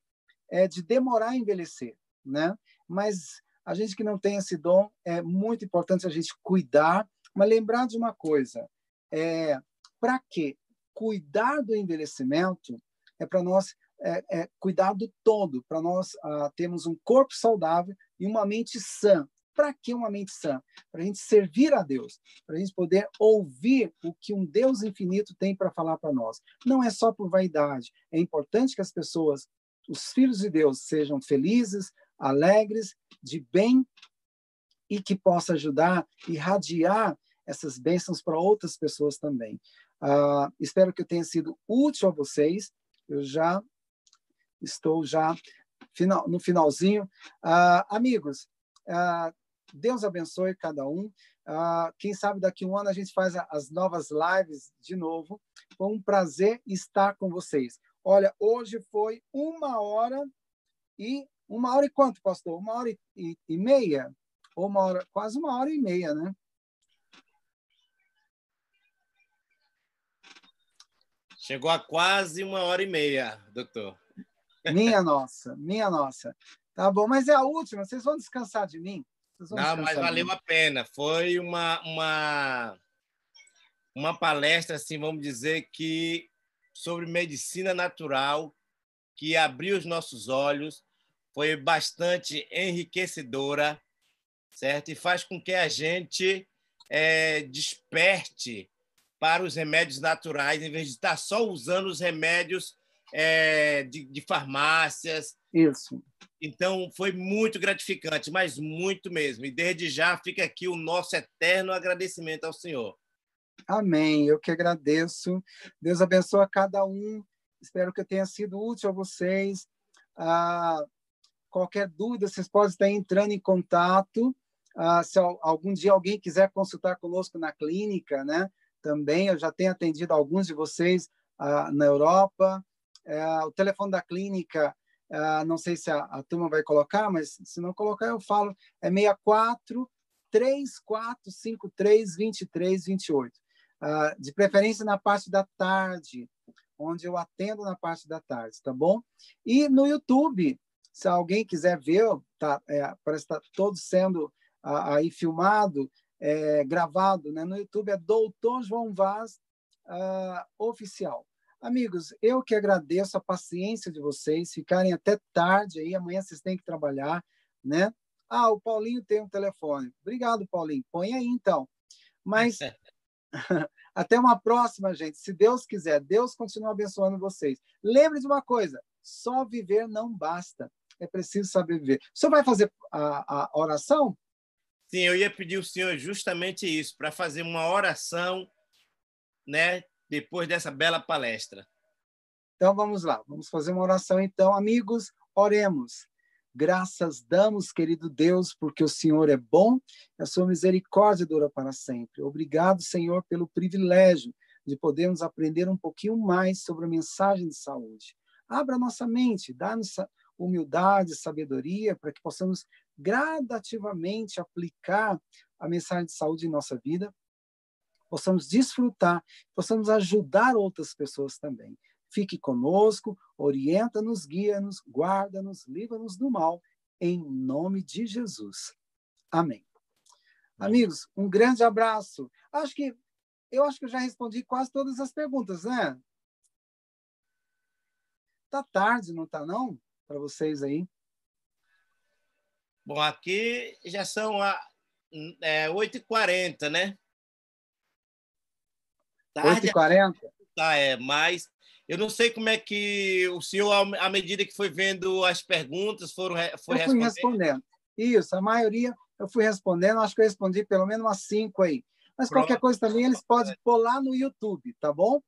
é, de demorar a envelhecer, né? Mas a gente que não tem esse dom, é muito importante a gente cuidar, mas lembrar de uma coisa: é, para quê? Cuidar do envelhecimento é para nós é, é, cuidar do todo, para nós ah, termos um corpo saudável e uma mente sã. Para que uma mente sã? Para a gente servir a Deus, para a gente poder ouvir o que um Deus infinito tem para falar para nós. Não é só por vaidade. É importante que as pessoas, os filhos de Deus, sejam felizes, alegres, de bem e que possa ajudar e irradiar essas bênçãos para outras pessoas também. Uh, espero que eu tenha sido útil a vocês. Eu já estou já final, no finalzinho. Uh, amigos, uh, Deus abençoe cada um. quem sabe daqui a um ano a gente faz as novas lives de novo. Foi um prazer estar com vocês. Olha, hoje foi uma hora e Uma hora e quanto, pastor? Uma hora e, e meia? Ou uma hora, quase uma hora e meia, né? Chegou a quase uma hora e meia, doutor. Minha nossa, minha nossa. Tá bom, mas é a última, vocês vão descansar de mim? Não, mas valeu a pena. Foi uma, uma, uma palestra, assim, vamos dizer, que sobre medicina natural, que abriu os nossos olhos, foi bastante enriquecedora, certo? E faz com que a gente é, desperte para os remédios naturais, em vez de estar só usando os remédios é, de, de farmácias. Isso. Então, foi muito gratificante, mas muito mesmo. E desde já fica aqui o nosso eterno agradecimento ao Senhor. Amém. Eu que agradeço. Deus abençoe a cada um. Espero que eu tenha sido útil a vocês. Ah, qualquer dúvida, vocês podem estar entrando em contato. Ah, se algum dia alguém quiser consultar conosco na clínica, né? também. Eu já tenho atendido alguns de vocês ah, na Europa. É, o telefone da clínica, ah, não sei se a, a, turma vai colocar, mas se não colocar, eu falo, é 64 3453 2328. Ah, de preferência na parte da tarde, onde eu atendo na parte da tarde, tá bom? E no YouTube, se alguém quiser ver, tá, é, parece estar tá todo sendo aí filmado, é, gravado né, no YouTube, é Doutor João Vaz uh, Oficial. Amigos, eu que agradeço a paciência de vocês, ficarem até tarde aí, amanhã vocês têm que trabalhar, né? Ah, o Paulinho tem um telefone. Obrigado, Paulinho. Põe aí, então. Mas até uma próxima, gente. Se Deus quiser, Deus continua abençoando vocês. Lembre de uma coisa: só viver não basta. É preciso saber viver. O senhor vai fazer a, a oração? Sim, eu ia pedir ao senhor justamente isso, para fazer uma oração, né, depois dessa bela palestra. Então vamos lá, vamos fazer uma oração então, amigos, oremos. Graças damos, querido Deus, porque o Senhor é bom e a sua misericórdia dura para sempre. Obrigado, Senhor, pelo privilégio de podermos aprender um pouquinho mais sobre a mensagem de saúde. Abra nossa mente, dá-nos humildade, sabedoria, para que possamos gradativamente aplicar a mensagem de saúde em nossa vida, possamos desfrutar, possamos ajudar outras pessoas também. Fique conosco, orienta-nos, guia-nos, guarda-nos, livra-nos do mal, em nome de Jesus. Amém. Amigos, um grande abraço. Acho que eu acho que eu já respondi quase todas as perguntas, né? Tá tarde, não tá não? Para vocês aí. Bom, aqui já são a, é, 8h40, né? 8h40? Tá, é, mas eu não sei como é que o senhor, à medida que foi vendo as perguntas, foram foi eu fui respondendo. Isso, a maioria eu fui respondendo, acho que eu respondi pelo menos umas cinco aí. Mas Pronto. qualquer coisa também eles podem pôr lá no YouTube, tá bom?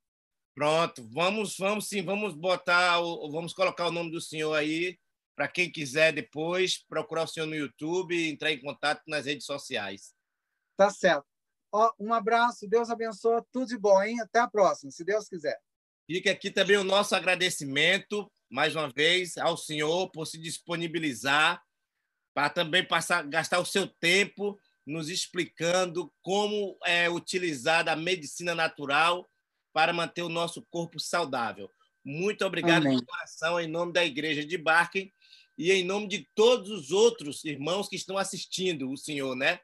Pronto, vamos, vamos sim, vamos botar, vamos colocar o nome do senhor aí para quem quiser depois procurar o senhor no YouTube e entrar em contato nas redes sociais. Tá certo. Ó, um abraço, Deus abençoe, tudo de bom, hein? Até a próxima, se Deus quiser. Fica aqui também o nosso agradecimento, mais uma vez, ao senhor por se disponibilizar para também passar, gastar o seu tempo nos explicando como é utilizar a medicina natural para manter o nosso corpo saudável. Muito obrigado Amém. de coração, em nome da Igreja de Barking e em nome de todos os outros irmãos que estão assistindo o senhor, né?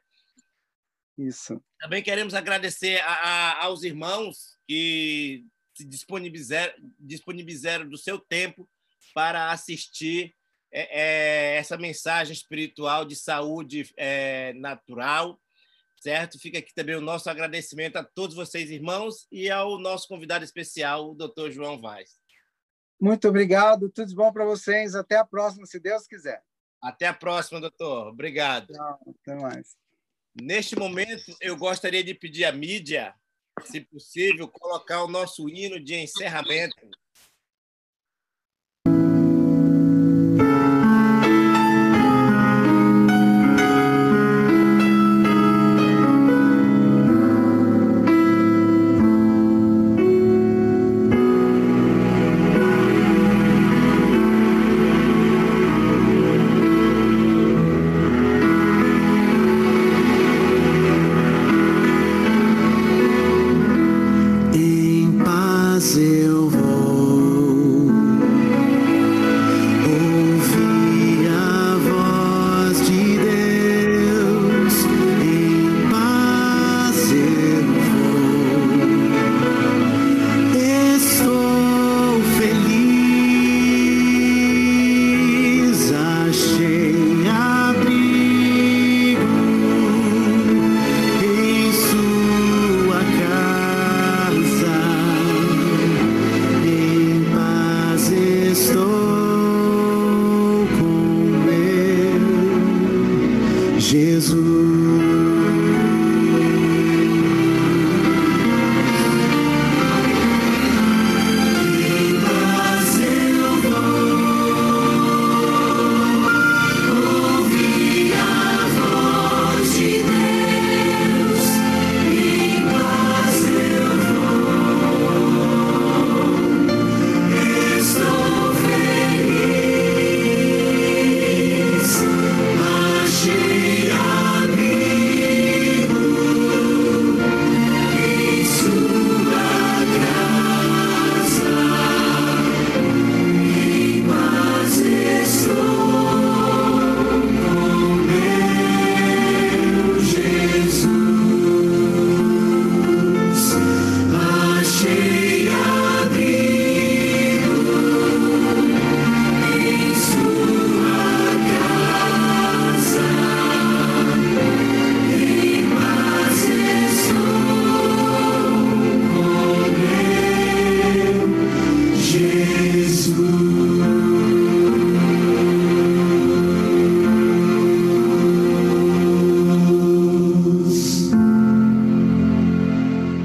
Isso. Também queremos agradecer a, a, aos irmãos que se disponibilizaram, disponibilizaram do seu tempo para assistir é, é, essa mensagem espiritual de saúde é, natural, certo? Fica aqui também o nosso agradecimento a todos vocês, irmãos, e ao nosso convidado especial, o Dr. João Vaz. Muito obrigado, tudo de bom para vocês. Até a próxima, se Deus quiser. Até a próxima, doutor. Obrigado. Tchau, até mais. Neste momento, eu gostaria de pedir à mídia, se possível, colocar o nosso hino de encerramento.